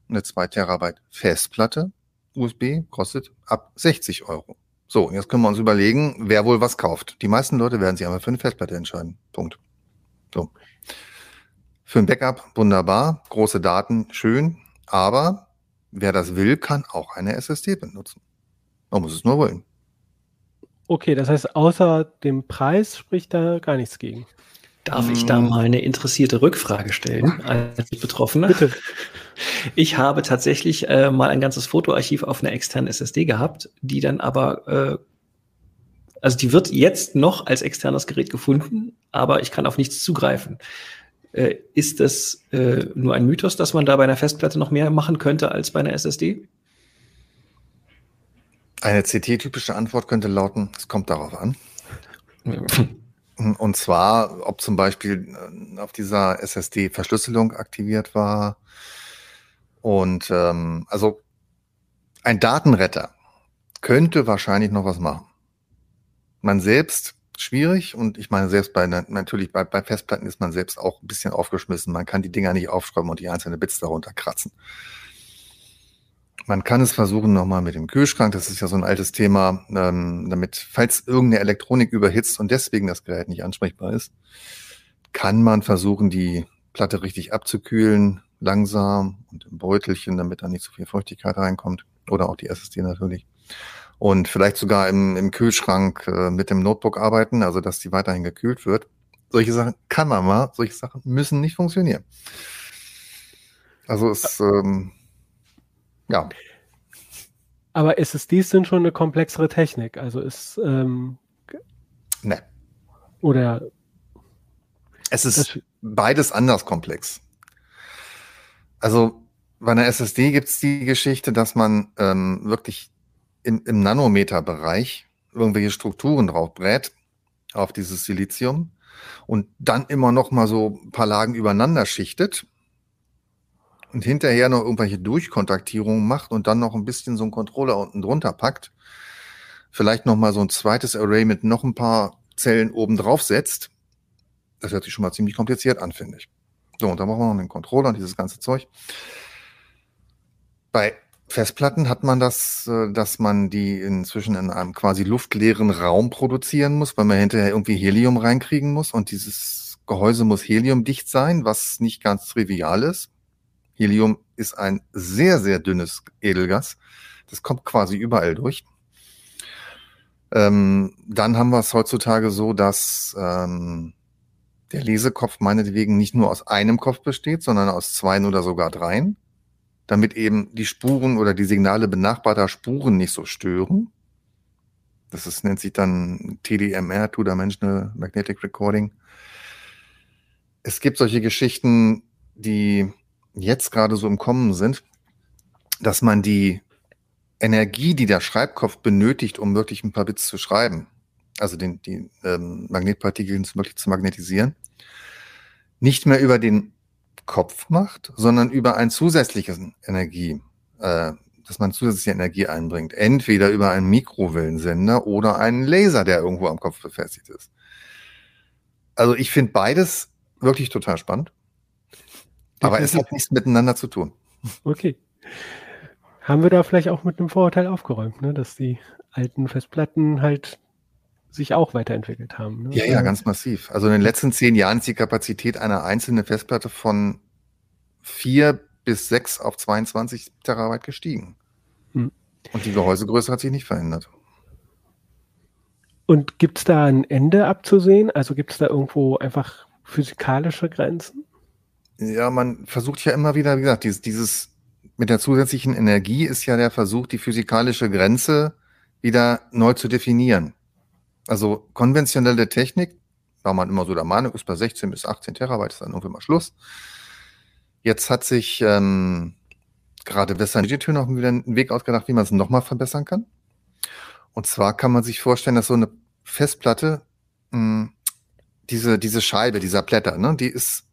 Eine 2 Terabyte Festplatte USB kostet ab 60 Euro. So, jetzt können wir uns überlegen, wer wohl was kauft. Die meisten Leute werden sich einmal für eine Festplatte entscheiden. Punkt. So. Für ein Backup wunderbar, große Daten schön, aber wer das will, kann auch eine SSD benutzen. Man muss es nur wollen. Okay, das heißt, außer dem Preis spricht da gar nichts gegen. Darf ich da mm. mal eine interessierte Rückfrage stellen als Betroffener? Bitte. Ich habe tatsächlich äh, mal ein ganzes Fotoarchiv auf einer externen SSD gehabt, die dann aber, äh, also die wird jetzt noch als externes Gerät gefunden, aber ich kann auf nichts zugreifen. Äh, ist das äh, nur ein Mythos, dass man da bei einer Festplatte noch mehr machen könnte als bei einer SSD? Eine CT-typische Antwort könnte lauten, es kommt darauf an. Und zwar, ob zum Beispiel äh, auf dieser SSD Verschlüsselung aktiviert war. Und ähm, also ein Datenretter könnte wahrscheinlich noch was machen. Man selbst schwierig und ich meine, selbst bei natürlich bei, bei Festplatten ist man selbst auch ein bisschen aufgeschmissen. Man kann die Dinger nicht aufschreiben und die einzelnen Bits darunter kratzen. Man kann es versuchen nochmal mit dem Kühlschrank, das ist ja so ein altes Thema, ähm, damit, falls irgendeine Elektronik überhitzt und deswegen das Gerät nicht ansprechbar ist, kann man versuchen, die Platte richtig abzukühlen, langsam und im Beutelchen, damit da nicht so viel Feuchtigkeit reinkommt. Oder auch die SSD natürlich und vielleicht sogar im, im Kühlschrank äh, mit dem Notebook arbeiten, also dass die weiterhin gekühlt wird. Solche Sachen kann man mal, solche Sachen müssen nicht funktionieren. Also es, ähm, ja. Aber SSDs sind schon eine komplexere Technik, also ist, ähm, ne. Oder es ist beides anders komplex. Also bei einer SSD gibt es die Geschichte, dass man ähm, wirklich in, im Nanometerbereich irgendwelche Strukturen drauf brät auf dieses Silizium und dann immer noch mal so ein paar Lagen übereinander schichtet und hinterher noch irgendwelche Durchkontaktierungen macht und dann noch ein bisschen so einen Controller unten drunter packt, vielleicht noch mal so ein zweites Array mit noch ein paar Zellen oben drauf setzt. Das hört sich schon mal ziemlich kompliziert an, finde ich. So, und dann machen wir noch einen Controller und dieses ganze Zeug. Bei Festplatten hat man das, äh, dass man die inzwischen in einem quasi luftleeren Raum produzieren muss, weil man hinterher irgendwie Helium reinkriegen muss und dieses Gehäuse muss heliumdicht sein, was nicht ganz trivial ist. Helium ist ein sehr, sehr dünnes Edelgas. Das kommt quasi überall durch. Ähm, dann haben wir es heutzutage so, dass ähm, der Lesekopf meinetwegen nicht nur aus einem Kopf besteht, sondern aus zwei oder sogar dreien damit eben die Spuren oder die Signale benachbarter Spuren nicht so stören. Das ist, nennt sich dann TDMR, Two-Dimensional Magnetic Recording. Es gibt solche Geschichten, die jetzt gerade so im Kommen sind, dass man die Energie, die der Schreibkopf benötigt, um wirklich ein paar Bits zu schreiben, also den, die ähm, Magnetpartikel wirklich zu magnetisieren, nicht mehr über den Kopf macht, sondern über ein zusätzliches Energie, äh, dass man zusätzliche Energie einbringt. Entweder über einen Mikrowellensender oder einen Laser, der irgendwo am Kopf befestigt ist. Also ich finde beides wirklich total spannend. Aber es hat nichts miteinander zu tun. Okay. Haben wir da vielleicht auch mit einem Vorurteil aufgeräumt, ne? dass die alten Festplatten halt sich auch weiterentwickelt haben. Ne? Ja, ja, ganz massiv. Also in den letzten zehn Jahren ist die Kapazität einer einzelnen Festplatte von vier bis sechs auf 22 Terabyte gestiegen. Hm. Und die Gehäusegröße hat sich nicht verändert. Und gibt es da ein Ende abzusehen? Also gibt es da irgendwo einfach physikalische Grenzen? Ja, man versucht ja immer wieder, wie gesagt, dieses, dieses mit der zusätzlichen Energie ist ja der Versuch, die physikalische Grenze wieder neu zu definieren. Also konventionelle Technik, war man immer so der Meinung, ist bei 16 bis 18 Terabyte, ist dann irgendwie mal Schluss. Jetzt hat sich ähm, gerade Western Digital noch wieder einen Weg ausgedacht, wie man es nochmal verbessern kann. Und zwar kann man sich vorstellen, dass so eine Festplatte, mh, hm, diese, diese Scheibe, dieser Blätter, ne, die ist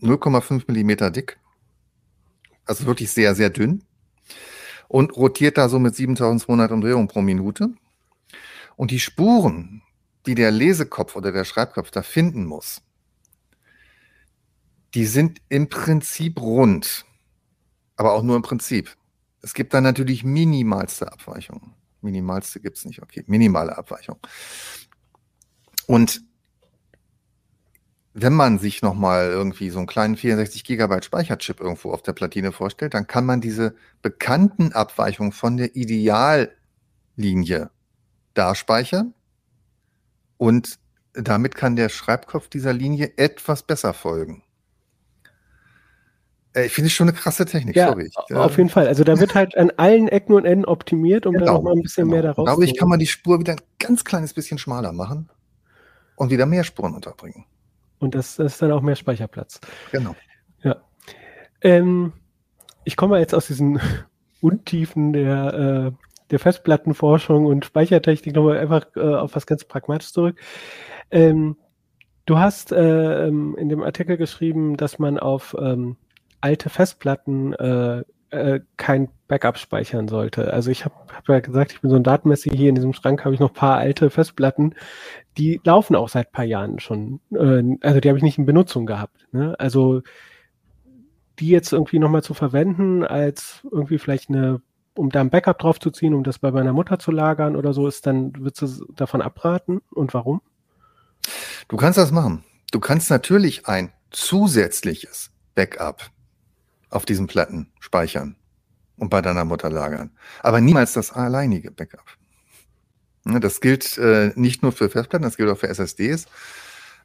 0,5 Millimeter dick. Also wirklich sehr, sehr dünn. Und rotiert da so mit 7200 Umdrehungen pro Minute. Und die Spuren, die der Lesekopf oder der Schreibkopf da finden muss, die sind im Prinzip rund, aber auch nur im Prinzip. Es gibt da natürlich minimalste Abweichungen. Minimalste gibt es nicht, okay, minimale Abweichung. Und wenn man sich nochmal irgendwie so einen kleinen 64 Gigabyte Speicherchip irgendwo auf der Platine vorstellt, dann kann man diese bekannten Abweichungen von der Ideallinie da speichern und damit kann der Schreibkopf dieser Linie etwas besser folgen. Äh, ich finde es schon eine krasse Technik, ja, sorry. Ich, auf jeden Fall. Also da wird halt an allen Ecken und Enden optimiert, um genau, da nochmal ein bisschen genau. mehr daraus zu Dadurch kann man die Spur wieder ein ganz kleines bisschen schmaler machen und wieder mehr Spuren unterbringen. Und das, das ist dann auch mehr Speicherplatz. Genau. Ja. Ähm, ich komme jetzt aus diesen Untiefen der, äh, der Festplattenforschung und Speichertechnik nochmal einfach äh, auf was ganz Pragmatisches zurück. Ähm, du hast äh, ähm, in dem Artikel geschrieben, dass man auf ähm, alte Festplatten äh, äh, kein Backup speichern sollte. Also ich habe hab ja gesagt, ich bin so ein Datenmesser hier in diesem Schrank habe ich noch ein paar alte Festplatten, die laufen auch seit paar Jahren schon. Äh, also die habe ich nicht in Benutzung gehabt. Ne? Also die jetzt irgendwie nochmal zu verwenden als irgendwie vielleicht eine um da ein Backup drauf zu ziehen, um das bei meiner Mutter zu lagern oder so, ist dann, würdest du davon abraten und warum? Du kannst das machen. Du kannst natürlich ein zusätzliches Backup auf diesen Platten speichern und bei deiner Mutter lagern. Aber niemals das alleinige Backup. Ne, das gilt äh, nicht nur für Festplatten, das gilt auch für SSDs.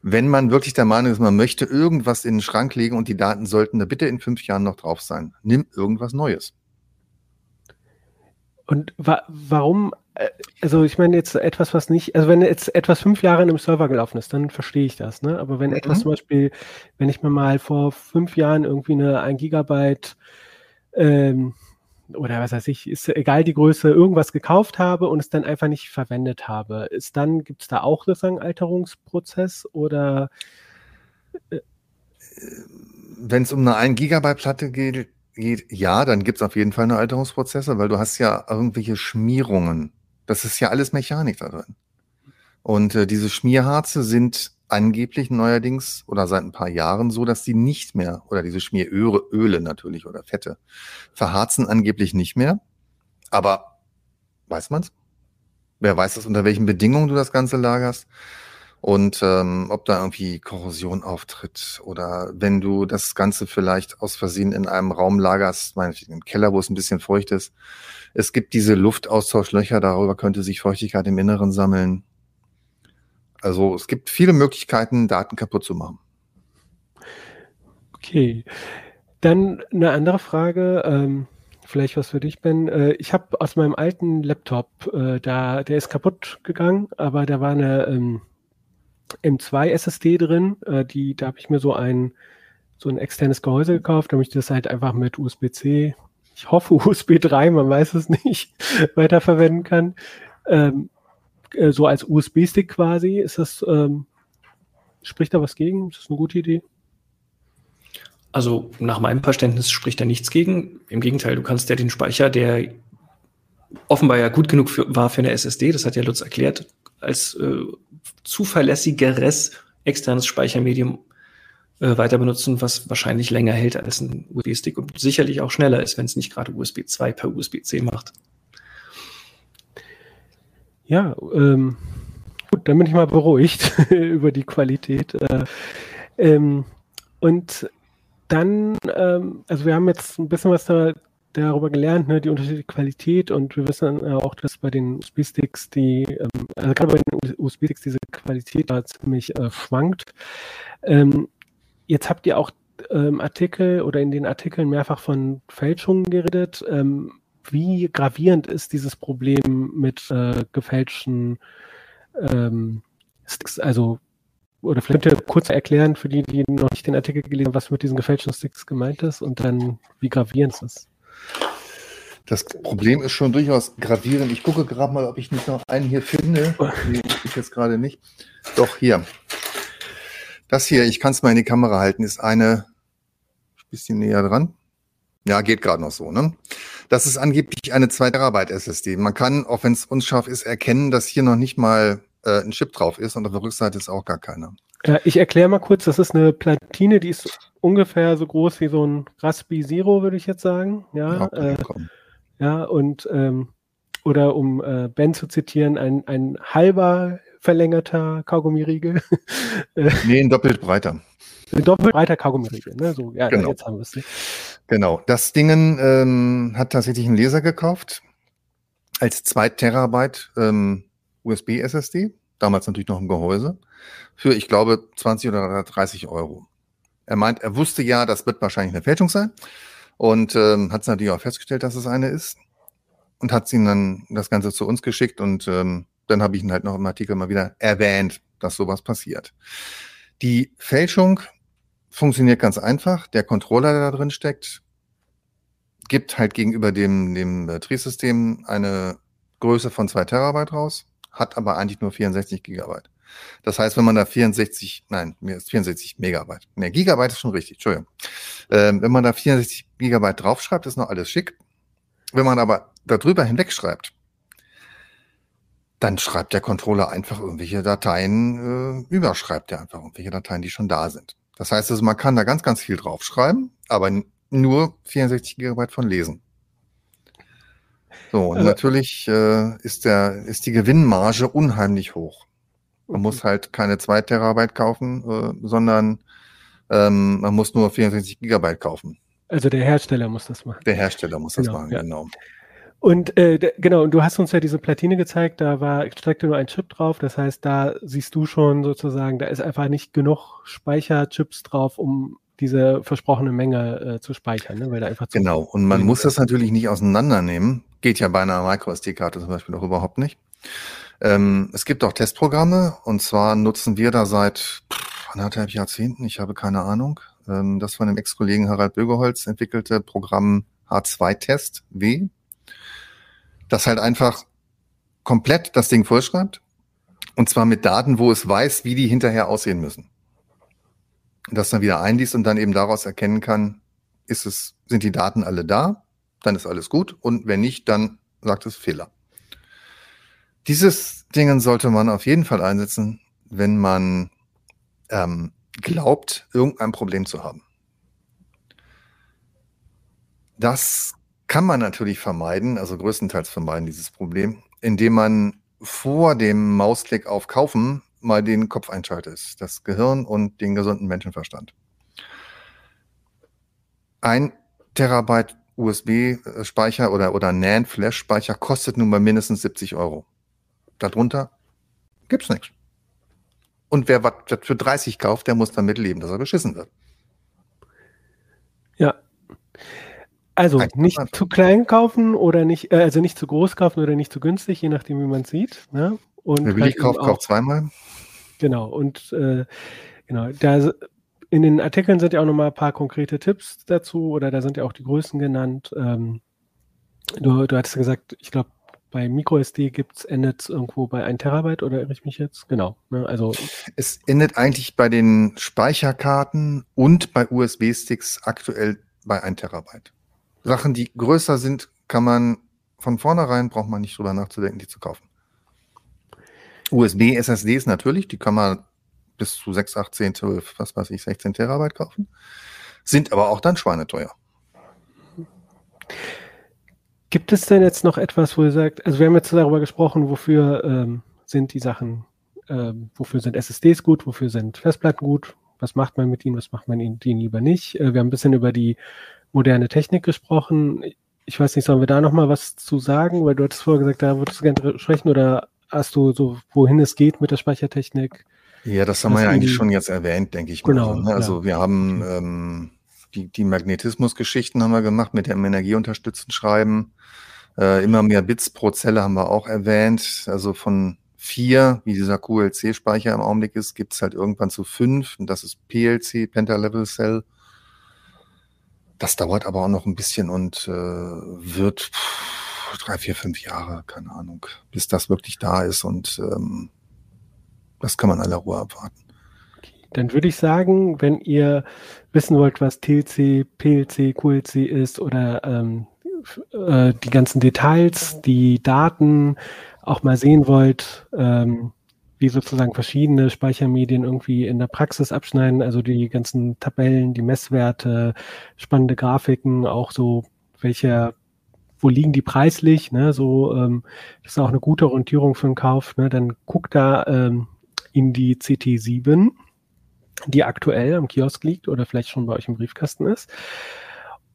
Wenn man wirklich der Meinung ist, man möchte irgendwas in den Schrank legen und die Daten sollten da bitte in fünf Jahren noch drauf sein, nimm irgendwas Neues. Und wa warum, äh, also ich meine jetzt etwas, was nicht, also wenn jetzt etwas fünf Jahre in einem Server gelaufen ist, dann verstehe ich das, ne? Aber wenn mhm. etwas zum Beispiel, wenn ich mir mal vor fünf Jahren irgendwie eine ein Gigabyte ähm, oder was weiß ich, ist egal die Größe, irgendwas gekauft habe und es dann einfach nicht verwendet habe, ist dann, gibt es da auch sozusagen Alterungsprozess oder äh, wenn es um eine 1 Gigabyte Platte geht, ja, dann gibt es auf jeden Fall eine Alterungsprozesse, weil du hast ja irgendwelche Schmierungen. Das ist ja alles Mechanik da drin. Und äh, diese Schmierharze sind angeblich neuerdings oder seit ein paar Jahren so, dass die nicht mehr, oder diese Schmieröle Öle natürlich oder Fette, verharzen angeblich nicht mehr. Aber weiß man's? Wer weiß das, unter welchen Bedingungen du das Ganze lagerst? Und ähm, ob da irgendwie Korrosion auftritt oder wenn du das Ganze vielleicht aus Versehen in einem Raum lagerst, meinetwegen im Keller, wo es ein bisschen feucht ist. Es gibt diese Luftaustauschlöcher, darüber könnte sich Feuchtigkeit im Inneren sammeln. Also es gibt viele Möglichkeiten, Daten kaputt zu machen. Okay. Dann eine andere Frage, ähm, vielleicht was für dich, Ben. Äh, ich habe aus meinem alten Laptop, äh, da, der ist kaputt gegangen, aber da war eine ähm, M2 SSD drin. Äh, die, da habe ich mir so ein, so ein externes Gehäuse gekauft, damit ich das halt einfach mit USB-C, ich hoffe USB 3, man weiß es nicht, weiterverwenden kann. Ähm, äh, so als USB-Stick quasi, ist das, ähm, spricht da was gegen? Ist das eine gute Idee? Also nach meinem Verständnis spricht da nichts gegen. Im Gegenteil, du kannst ja den Speicher, der offenbar ja gut genug für, war für eine SSD, das hat ja Lutz erklärt, als äh, zuverlässigeres externes Speichermedium äh, weiter benutzen, was wahrscheinlich länger hält als ein USB-Stick und sicherlich auch schneller ist, wenn es nicht gerade USB 2 per USB-C macht. Ja, ähm, gut, dann bin ich mal beruhigt über die Qualität. Äh, ähm, und dann, ähm, also wir haben jetzt ein bisschen was da, darüber gelernt, ne, die unterschiedliche Qualität und wir wissen äh, auch, dass bei den USB-Sticks die, ähm, also gerade bei den USB-Sticks diese Qualität da ziemlich äh, schwankt. Ähm, jetzt habt ihr auch ähm, Artikel oder in den Artikeln mehrfach von Fälschungen geredet. Ähm, wie gravierend ist dieses Problem mit äh, gefälschten ähm, Sticks? Also oder vielleicht könnt ihr kurz erklären für die, die noch nicht den Artikel gelesen haben, was mit diesen gefälschten Sticks gemeint ist und dann wie gravierend es ist. Das Problem ist schon durchaus gravierend. Ich gucke gerade mal, ob ich nicht noch einen hier finde. Nee, ich jetzt gerade nicht. Doch, hier. Das hier, ich kann es mal in die Kamera halten, ist eine, ein bisschen näher dran. Ja, geht gerade noch so, ne? Das ist angeblich eine 2 Terabyte SSD. Man kann, auch wenn es unscharf ist, erkennen, dass hier noch nicht mal äh, ein Chip drauf ist und auf der Rückseite ist auch gar keiner. Ja, ich erkläre mal kurz, das ist eine Platine, die ist ungefähr so groß wie so ein Raspi Zero, würde ich jetzt sagen. Ja, ja, äh, ja und ähm, oder um äh, Ben zu zitieren, ein, ein halber verlängerter Kaugummiriegel. nee, ein doppelt breiter. Ein doppelt breiter Kaugummiriegel, ne? So, ja, genau. jetzt haben wir es. Genau. Das Ding ähm, hat tatsächlich einen Laser gekauft als 2 Terabyte ähm, USB-SSD, damals natürlich noch im Gehäuse, für, ich glaube, 20 oder 30 Euro. Er meint, er wusste ja, das wird wahrscheinlich eine Fälschung sein und ähm, hat es natürlich auch festgestellt, dass es eine ist und hat ihn dann das Ganze zu uns geschickt und ähm, dann habe ich ihn halt noch im Artikel mal wieder erwähnt, dass sowas passiert. Die Fälschung funktioniert ganz einfach. Der Controller, der da drin steckt, gibt halt gegenüber dem, dem Betriebssystem eine Größe von zwei Terabyte raus hat aber eigentlich nur 64 Gigabyte. Das heißt, wenn man da 64, nein, mir ist 64 Megabyte. Ne, Gigabyte ist schon richtig, Entschuldigung. Ähm, wenn man da 64 Gigabyte draufschreibt, ist noch alles schick. Wenn man aber darüber hinwegschreibt, dann schreibt der Controller einfach irgendwelche Dateien, äh, überschreibt er einfach irgendwelche Dateien, die schon da sind. Das heißt also, man kann da ganz, ganz viel draufschreiben, aber nur 64 Gigabyte von lesen. So, und äh, natürlich äh, ist, der, ist die Gewinnmarge unheimlich hoch. Man muss halt keine 2 Terabyte kaufen, äh, sondern ähm, man muss nur 64 Gigabyte kaufen. Also der Hersteller muss das machen. Der Hersteller muss genau, das machen, ja. genau. Und äh, genau, und du hast uns ja diese Platine gezeigt, da war steckte nur ein Chip drauf, das heißt, da siehst du schon sozusagen, da ist einfach nicht genug Speicherchips drauf, um diese versprochene Menge äh, zu speichern, ne? weil da einfach Genau, und man muss das natürlich nicht auseinandernehmen. Geht ja bei einer MicroSD-Karte zum Beispiel auch überhaupt nicht. Ähm, es gibt auch Testprogramme und zwar nutzen wir da seit anderthalb Jahrzehnten, ich habe keine Ahnung, ähm, das von dem Ex-Kollegen Harald Bögeholz entwickelte Programm H2-Test W, das halt einfach komplett das Ding vollschreibt und zwar mit Daten, wo es weiß, wie die hinterher aussehen müssen das dann wieder einliest und dann eben daraus erkennen kann, ist es, sind die Daten alle da, dann ist alles gut und wenn nicht, dann sagt es Fehler. Dieses Dingen sollte man auf jeden Fall einsetzen, wenn man ähm, glaubt, irgendein Problem zu haben. Das kann man natürlich vermeiden, also größtenteils vermeiden dieses Problem, indem man vor dem Mausklick auf Kaufen mal den Kopf einschaltest, das Gehirn und den gesunden Menschenverstand. Ein Terabyte USB-Speicher oder, oder NAND-Flash-Speicher kostet nun mal mindestens 70 Euro. Darunter gibt's nichts. Und wer was für 30 kauft, der muss damit leben, dass er beschissen wird. Ja. Also nicht zu klein kaufen oder nicht, äh, also nicht zu groß kaufen oder nicht zu günstig, je nachdem, wie man sieht. Ne? Und Wer billig kauft, kauft zweimal. Genau, und äh, genau, da in den Artikeln sind ja auch nochmal ein paar konkrete Tipps dazu oder da sind ja auch die Größen genannt. Ähm, du, du hattest gesagt, ich glaube, bei MicroSD gibt's endet irgendwo bei 1 Terabyte oder irre ich mich jetzt? Genau. Ne? Also es endet eigentlich bei den Speicherkarten und bei USB-Sticks aktuell bei 1 Terabyte. Sachen, die größer sind, kann man von vornherein, braucht man nicht drüber nachzudenken, die zu kaufen. USB-SSDs natürlich, die kann man bis zu 6, 8, 10, 12, was weiß ich, 16 Terabyte kaufen. Sind aber auch dann schweineteuer. Gibt es denn jetzt noch etwas, wo ihr sagt, also wir haben jetzt darüber gesprochen, wofür ähm, sind die Sachen, ähm, wofür sind SSDs gut, wofür sind Festplatten gut, was macht man mit ihnen, was macht man mit ihnen lieber nicht. Äh, wir haben ein bisschen über die moderne Technik gesprochen. Ich weiß nicht, sollen wir da nochmal was zu sagen, weil du hattest vorher gesagt, da würdest du gerne sprechen oder hast du so, wohin es geht mit der Speichertechnik? Ja, das haben wir ja eigentlich schon jetzt erwähnt, denke ich genau, mal. Ne? Also ja. wir haben ähm, die, die Magnetismus-Geschichten haben wir gemacht mit dem energieunterstützten Schreiben. Äh, immer mehr Bits pro Zelle haben wir auch erwähnt. Also von vier, wie dieser QLC-Speicher im Augenblick ist, gibt es halt irgendwann zu fünf. Und das ist PLC, Pentalevel Cell. Das dauert aber auch noch ein bisschen und äh, wird pff, drei, vier, fünf Jahre, keine Ahnung, bis das wirklich da ist. Und ähm, das kann man aller Ruhe abwarten. Dann würde ich sagen, wenn ihr wissen wollt, was TLC, PLC, QLC ist oder ähm, äh, die ganzen Details, die Daten auch mal sehen wollt, ähm, wie sozusagen verschiedene Speichermedien irgendwie in der Praxis abschneiden, also die ganzen Tabellen, die Messwerte, spannende Grafiken, auch so welche, wo liegen die preislich, ne, so, ähm, das ist auch eine gute Orientierung für den Kauf, ne, dann guckt da ähm, in die CT7, die aktuell am Kiosk liegt oder vielleicht schon bei euch im Briefkasten ist.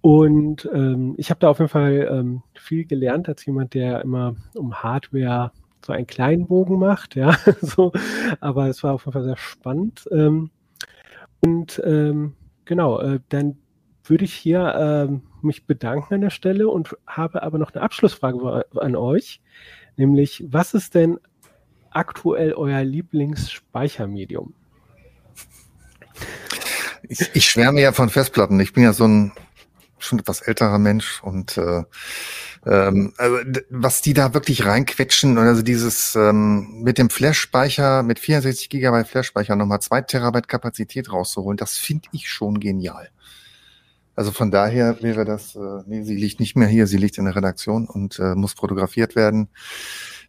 Und ähm, ich habe da auf jeden Fall ähm, viel gelernt als jemand, der immer um Hardware so einen kleinen Bogen macht, ja, so, aber es war auf jeden Fall sehr spannend. Ähm, und ähm, genau, äh, dann würde ich hier ähm, mich bedanken an der Stelle und habe aber noch eine Abschlussfrage an euch, nämlich was ist denn aktuell euer Lieblingsspeichermedium? Ich, ich schwärme ja von Festplatten. Ich bin ja so ein schon etwas älterer Mensch und äh, ähm, also, was die da wirklich reinquetschen und also dieses ähm, mit dem Flash-Speicher, mit 64 Gigabyte Flash-Speicher nochmal zwei Terabyte Kapazität rauszuholen, das finde ich schon genial. Also von daher wäre das, äh, nee, sie liegt nicht mehr hier, sie liegt in der Redaktion und äh, muss fotografiert werden.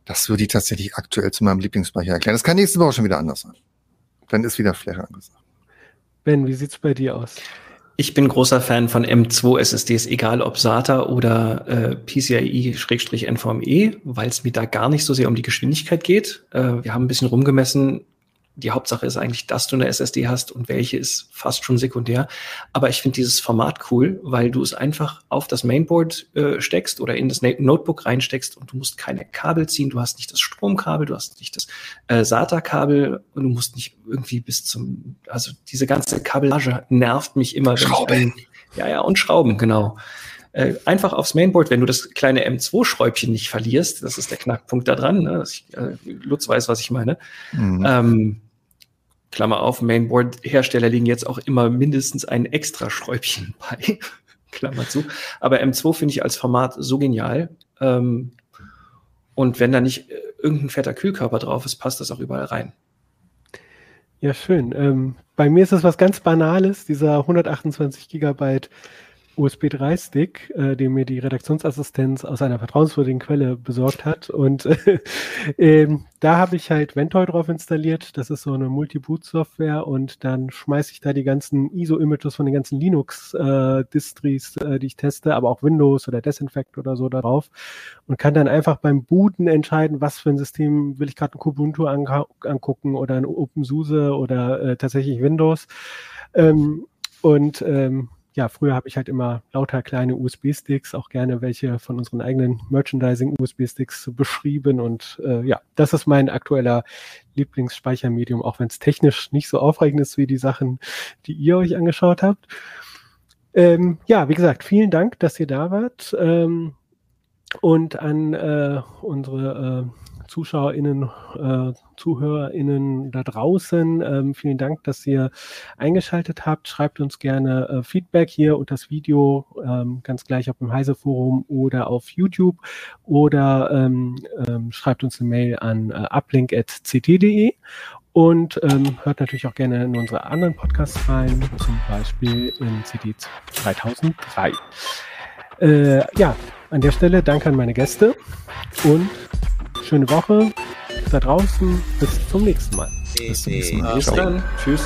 Das würde ich tatsächlich aktuell zu meinem Lieblingsspeicher erklären. Das kann nächste Woche schon wieder anders sein. Dann ist wieder Flash angesagt. Ben, wie sieht's bei dir aus? Ich bin großer Fan von M2 SSDs, egal ob SATA oder äh, PCIe-NVMe, weil es mir da gar nicht so sehr um die Geschwindigkeit geht. Äh, wir haben ein bisschen rumgemessen. Die Hauptsache ist eigentlich, dass du eine SSD hast und welche ist fast schon sekundär. Aber ich finde dieses Format cool, weil du es einfach auf das Mainboard äh, steckst oder in das Notebook reinsteckst und du musst keine Kabel ziehen. Du hast nicht das Stromkabel, du hast nicht das äh, SATA-Kabel und du musst nicht irgendwie bis zum, also diese ganze Kabellage nervt mich immer. Schrauben. Ich, ja, ja, und Schrauben, genau. Äh, einfach aufs Mainboard, wenn du das kleine M2-Schräubchen nicht verlierst, das ist der Knackpunkt da dran. Ne? Ich, äh, Lutz weiß, was ich meine. Mhm. Ähm, Klammer auf, Mainboard-Hersteller liegen jetzt auch immer mindestens ein extra Schräubchen bei. Klammer zu. Aber M2 finde ich als Format so genial. Ähm, und wenn da nicht äh, irgendein fetter Kühlkörper drauf ist, passt das auch überall rein. Ja, schön. Ähm, bei mir ist es was ganz Banales, dieser 128 Gigabyte USB 3-Stick, äh, den mir die Redaktionsassistenz aus einer vertrauenswürdigen Quelle besorgt hat. Und äh, ähm, da habe ich halt Ventoy drauf installiert. Das ist so eine Multi-Boot-Software und dann schmeiße ich da die ganzen ISO-Images von den ganzen Linux-Distries, äh, die ich teste, aber auch Windows oder Desinfect oder so da drauf und kann dann einfach beim Booten entscheiden, was für ein System will ich gerade ein Kubuntu angucken oder ein OpenSUSE oder äh, tatsächlich Windows. Ähm, und ähm, ja, früher habe ich halt immer lauter kleine USB-Sticks, auch gerne welche von unseren eigenen Merchandising-USB-Sticks beschrieben. Und äh, ja, das ist mein aktueller Lieblingsspeichermedium, auch wenn es technisch nicht so aufregend ist wie die Sachen, die ihr euch angeschaut habt. Ähm, ja, wie gesagt, vielen Dank, dass ihr da wart. Ähm, und an äh, unsere äh, ZuschauerInnen, äh, ZuhörerInnen da draußen. Ähm, vielen Dank, dass ihr eingeschaltet habt. Schreibt uns gerne äh, Feedback hier und das Video ähm, ganz gleich auf dem Heise Forum oder auf YouTube oder ähm, ähm, schreibt uns eine Mail an äh, uplink.ct.de und ähm, hört natürlich auch gerne in unsere anderen Podcasts rein, zum Beispiel in CD 2003. Äh, ja, an der Stelle danke an meine Gäste und schöne Woche da draußen. Bis zum nächsten Mal. Bis zum nächsten Mal. Bis dann. Tschüss.